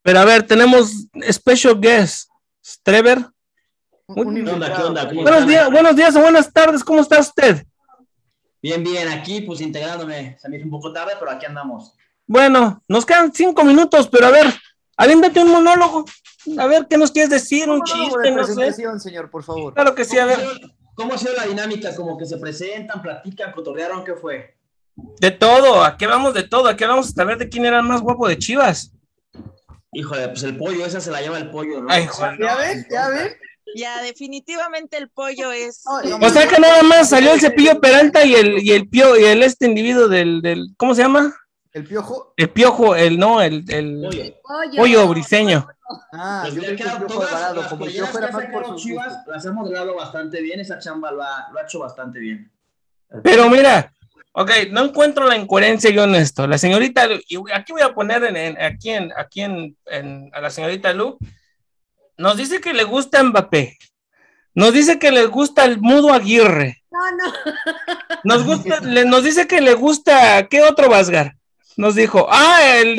Pero a ver, tenemos special guest, Strever. Un- un ¿Qué ¿Qué onda? ¿Qué onda? ¿Cómo Buenos días, buenos días o buenas tardes, ¿cómo está usted? Bien, bien, aquí pues integrándome. Se me hizo un poco tarde, pero aquí andamos. Bueno, nos quedan cinco minutos, pero a ver, aviéntate un monólogo. A ver, ¿qué nos quieres decir? Un Monólogo chiste, de no sé. presentación, señor, por favor. Claro que sí, a ver. ¿Cómo ha sido la dinámica? Como que se presentan, platican, cotorrearon, ¿qué fue? De todo, aquí vamos de todo. Aquí vamos a ver de quién era el más guapo de Chivas. Híjole, pues el pollo, esa se la lleva el pollo, ¿no? Ay, joder. ¿Ya ven? ¿Ya ven? Ya, definitivamente el pollo es. No, O sea que nada más salió el cepillo Peralta y el, y el pio, y el este individuo del, del, ¿cómo se llama? El piojo. El piojo, el no, el, el Pollo. Pollo. pollo briseño. Ah, Pues yo pensé que el todas Alvarado, las como el playeras piojo que era ha más por Chivas, las ha modelado bastante bien, esa chamba lo ha, lo ha hecho bastante bien. Pero mira, ok, no encuentro la incoherencia yo en esto. La señorita, Lu- y aquí voy a poner en, en- aquí, en, aquí en, en- a la señorita Lu, nos dice que le gusta Mbappé, nos dice que le gusta el Mudo Aguirre, No, no. nos, gusta, le- nos dice que le gusta, ¿qué otro Vasgar? Nos dijo, ah, el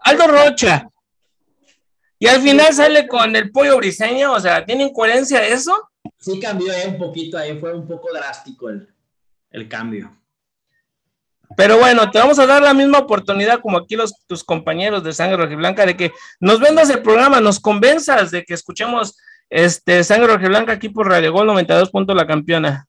Aldo Rocha. Y al final sale con el pollo briseño, o sea, ¿tiene incoherencia eso? Sí cambió eh, un poquito ahí, fue un poco drástico el, el cambio. Pero bueno, te vamos a dar la misma oportunidad como aquí los tus compañeros de Sangre Rojiblanca de que nos vendas el programa, nos convenzas de que escuchemos este Sangre Rojiblanca aquí por Radio Gol 92. punto La Campeona.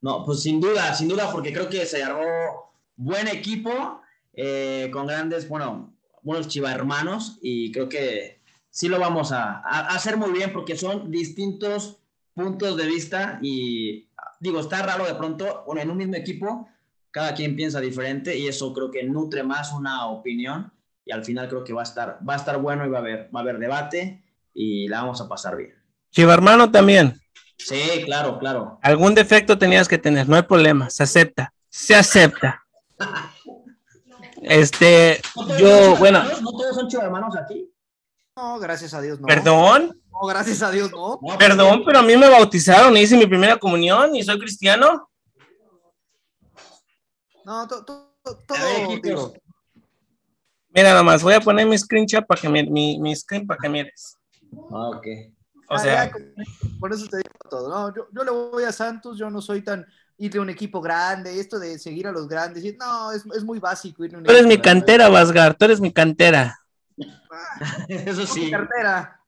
No, pues sin duda, sin duda, porque creo que se armó buen equipo, eh, con grandes, bueno, buenos chivarmanos, y creo que sí lo vamos a, hacer muy bien, porque son distintos puntos de vista, y digo, está raro de pronto, bueno, en un mismo equipo, cada quien piensa diferente, y eso creo que nutre más una opinión, y al final creo que va a estar, va a estar bueno y va a haber, va a haber debate, y la vamos a pasar bien. Chivarmano también. Sí, claro, claro. Algún defecto tenías que tener, no hay problema, se acepta, se acepta. Este, ¿No todos son yo, bueno? ¿No todos son chivarmanos aquí? No, gracias a Dios, no. perdón, No, gracias a Dios, no. No, perdón, pero a mí me bautizaron, hice mi primera comunión y soy cristiano. No, to- to- to- A ver, todo, equipos. digo, Mira, nada más, voy a poner mi screenshot para que mi, mi, mi screen para que mires. Ah, ok. O Ah, sea, ya, por eso te digo todo. No, yo, yo le voy a Santos, yo no soy tan ir de un equipo grande, esto de seguir a los grandes, y- no, es, es muy básico ir de un tú eres equipo mi grande. cantera, Vasgar, tú eres mi cantera. Eso Mi sí. cartera.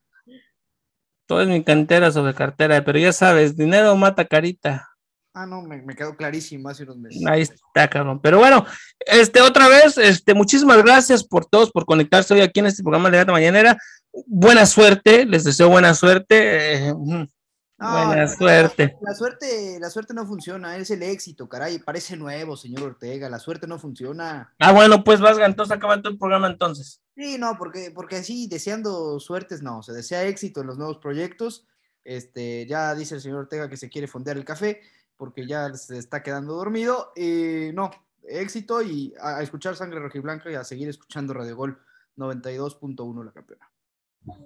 Tú eres mi cantera sobre cartera, pero ya sabes, dinero mata carita. Ah, no, me, me quedó clarísimo hace unos meses. Ahí está, cabrón. Pero bueno, este, otra vez, este, muchísimas gracias por todos, por conectarse hoy aquí en este programa de Gata Mañanera. Buena suerte, les deseo buena suerte. eh, No, buena suerte. La suerte, la suerte no funciona, es el éxito, caray. Parece nuevo, señor Ortega. La suerte no funciona. Ah, bueno, pues Vasga, entonces acaba todo el programa entonces. Sí, no, porque, porque así deseando suertes, no. Se desea éxito en los nuevos proyectos. Este, ya dice el señor Ortega que se quiere fondear el café porque ya se está quedando dormido. Eh, no, éxito y a, a escuchar Sangre Rojiblanca y a seguir escuchando Radio Gol 92.1 la campeona.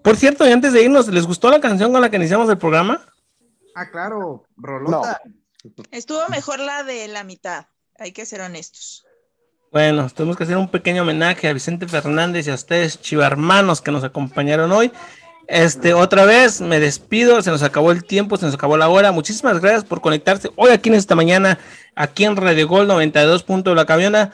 Por cierto, y antes de irnos, ¿les gustó la canción con la que iniciamos el programa? Ah, claro, Rolota. Estuvo mejor la de la mitad, hay que ser honestos. Bueno, tenemos que hacer un pequeño homenaje a Vicente Fernández y a ustedes, chivarmanos, que nos acompañaron hoy. Este, otra vez me despido, se nos acabó el tiempo, se nos acabó la hora. Muchísimas gracias por conectarse hoy aquí en esta mañana, aquí en Radio Gol 92. Punto la camiona.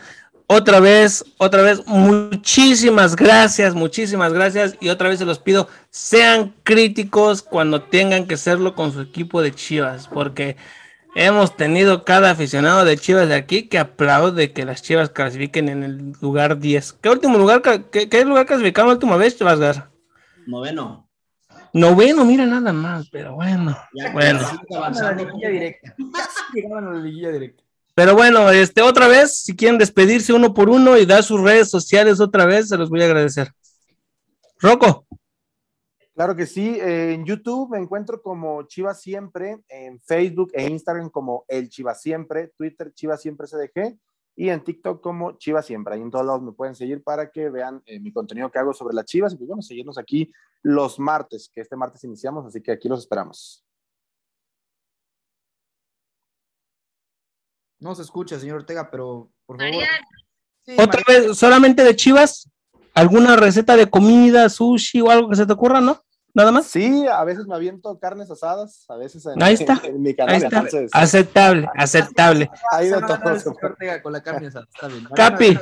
Otra vez, otra vez, muchísimas gracias, muchísimas gracias. Y otra vez se los pido, sean críticos cuando tengan que serlo con su equipo de Chivas, porque hemos tenido cada aficionado de Chivas de aquí que aplaude que las Chivas clasifiquen en el lugar 10. ¿Qué último lugar, qué, qué lugar clasificamos la última vez, Chivas Noveno. Noveno, mira nada más, pero bueno. Ya, bueno. avanzando. Llegaban a la liguilla directa. Pero bueno, este, otra vez, si quieren despedirse uno por uno y dar sus redes sociales otra vez, se los voy a agradecer. Rocco. Claro que sí, eh, en YouTube me encuentro como Chivas Siempre, en Facebook e Instagram como El Chivas Siempre, Twitter Chivas Siempre CDG y en TikTok como Chivas Siempre. Ahí en todos lados me pueden seguir para que vean eh, mi contenido que hago sobre las Chivas y pues bueno, seguirnos aquí los martes, que este martes iniciamos, así que aquí los esperamos. No se escucha, señor Ortega, pero por favor. Sí, Otra vez, solamente de Chivas, alguna receta de comida, sushi o algo que se te ocurra, ¿no? Nada más. Sí, a veces me aviento carnes asadas, a veces en, Ahí está, en mi canal, Ahí está. entonces Aceptable, aceptable. ahí de todo. Ortega con la carne asada, está bien. Capi.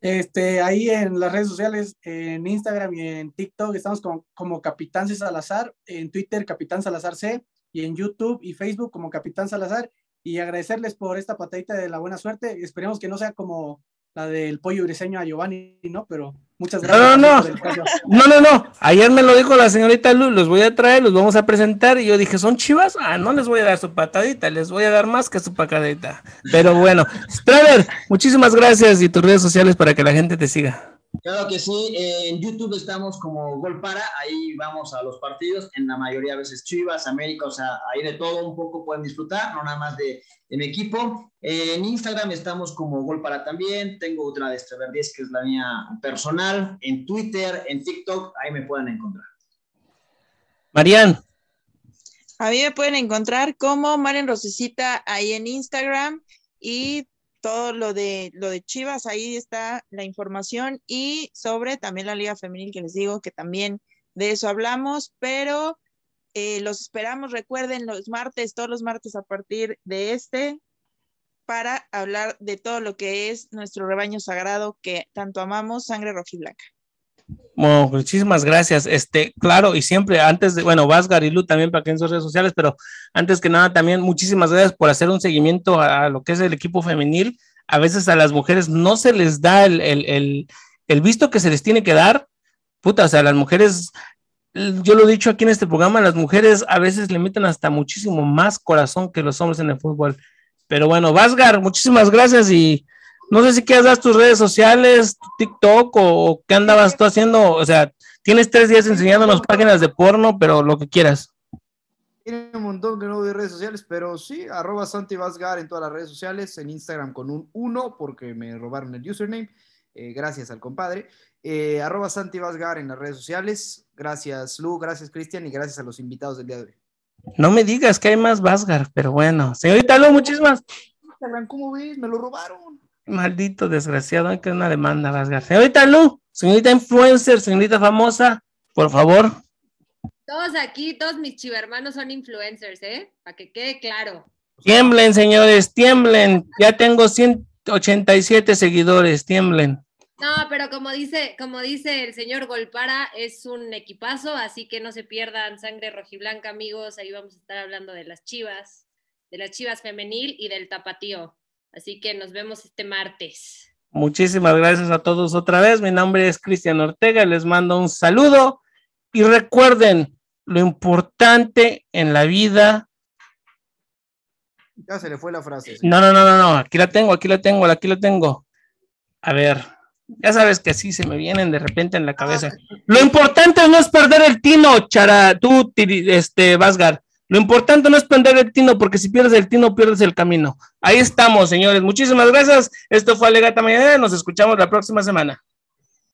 Este, ahí en las redes sociales, en Instagram y en TikTok, estamos como, como Capitán C. Salazar, en Twitter Capitán Salazar C, y en YouTube y Facebook como Capitán Salazar, y agradecerles por esta patadita de la buena suerte. Esperemos que no sea como la del pollo briseño a Giovanni, ¿no? Pero muchas No, gracias. no, no. espacio. No, no, no. Ayer me lo dijo la señorita Luz, los voy a traer, los vamos a presentar. Y yo dije, ¿son chivas? Ah, no les voy a dar su patadita, les voy a dar más que su patadita. Pero bueno, Straver, muchísimas gracias y tus redes sociales para que la gente te siga. Claro que sí, eh, en YouTube estamos como Gol Para, ahí vamos a los partidos, en la mayoría de veces Chivas, América, o sea, ahí de todo un poco pueden disfrutar, no nada más de, de mi equipo. Eh, en Instagram estamos como Gol Para también, tengo otra de Estrever 10 que es la mía personal, en Twitter, en TikTok, ahí me pueden encontrar. Marian, A mí me pueden encontrar como Maren Rosicita ahí en Instagram y todo lo de lo de Chivas, ahí está la información y sobre también la Liga Femenil que les digo que también de eso hablamos, pero eh, los esperamos, recuerden los martes, todos los martes a partir de este para hablar de todo lo que es nuestro rebaño sagrado que tanto amamos, sangre rojiblanca. Muchísimas gracias. Este, claro, y siempre antes de, bueno, Vasgar y Lu también para que en sus redes sociales, pero antes que nada también muchísimas gracias por hacer un seguimiento a, lo que es el equipo femenil. A veces a las mujeres no se les da el, el visto que se les tiene que dar. Puta, o sea, las mujeres, yo lo he dicho aquí en este programa, las mujeres a veces le meten hasta muchísimo más corazón que los hombres en el fútbol. Pero bueno, Vasgar, muchísimas gracias y no sé si quieres dar tus redes sociales, TikTok o, o qué andabas tú haciendo. O sea, tienes tres días enseñándonos páginas de porno, pero lo que quieras. Tiene un montón que no doy redes sociales, pero sí, arroba Santi Vazgar en todas las redes sociales, en Instagram con un 1 porque me robaron el username, eh, gracias al compadre. Eh, arroba Santi Vazgar en las redes sociales, gracias Lu, gracias Cristian y gracias a los invitados del día de hoy. No me digas que hay más Vasgar, pero bueno. Señorita Lu, muchísimas. Instagram, ¿cómo ves? Me lo robaron. Maldito desgraciado, hay que una demanda, Vasgar. Señorita Lu, señorita influencer, señorita famosa, por favor. Todos aquí, todos mis chivermanos son influencers, ¿eh? Para que quede claro. Tiemblen, señores, tiemblen. Ya tengo 187 seguidores, tiemblen. No, pero como dice, como dice el señor Golpara, es un equipazo, así que no se pierdan sangre rojiblanca, amigos. Ahí vamos a estar hablando de las chivas, de las chivas femenil y del tapatío. Así que nos vemos este martes. Muchísimas gracias a todos otra vez. Mi nombre es Cristian Ortega. Les mando un saludo y recuerden lo importante en la vida. Ya se le fue la frase. No, no, no, no, no. Aquí la tengo, aquí la tengo, aquí la tengo. A ver, ya sabes que así se me vienen de repente en la cabeza. Lo importante no es perder el tino, Chara, tú, este, Vasgar. Lo importante no es perder el tino, porque si pierdes el tino, pierdes el camino. Ahí estamos, señores. Muchísimas gracias. Esto fue Alegata Mañana. Nos escuchamos la próxima semana.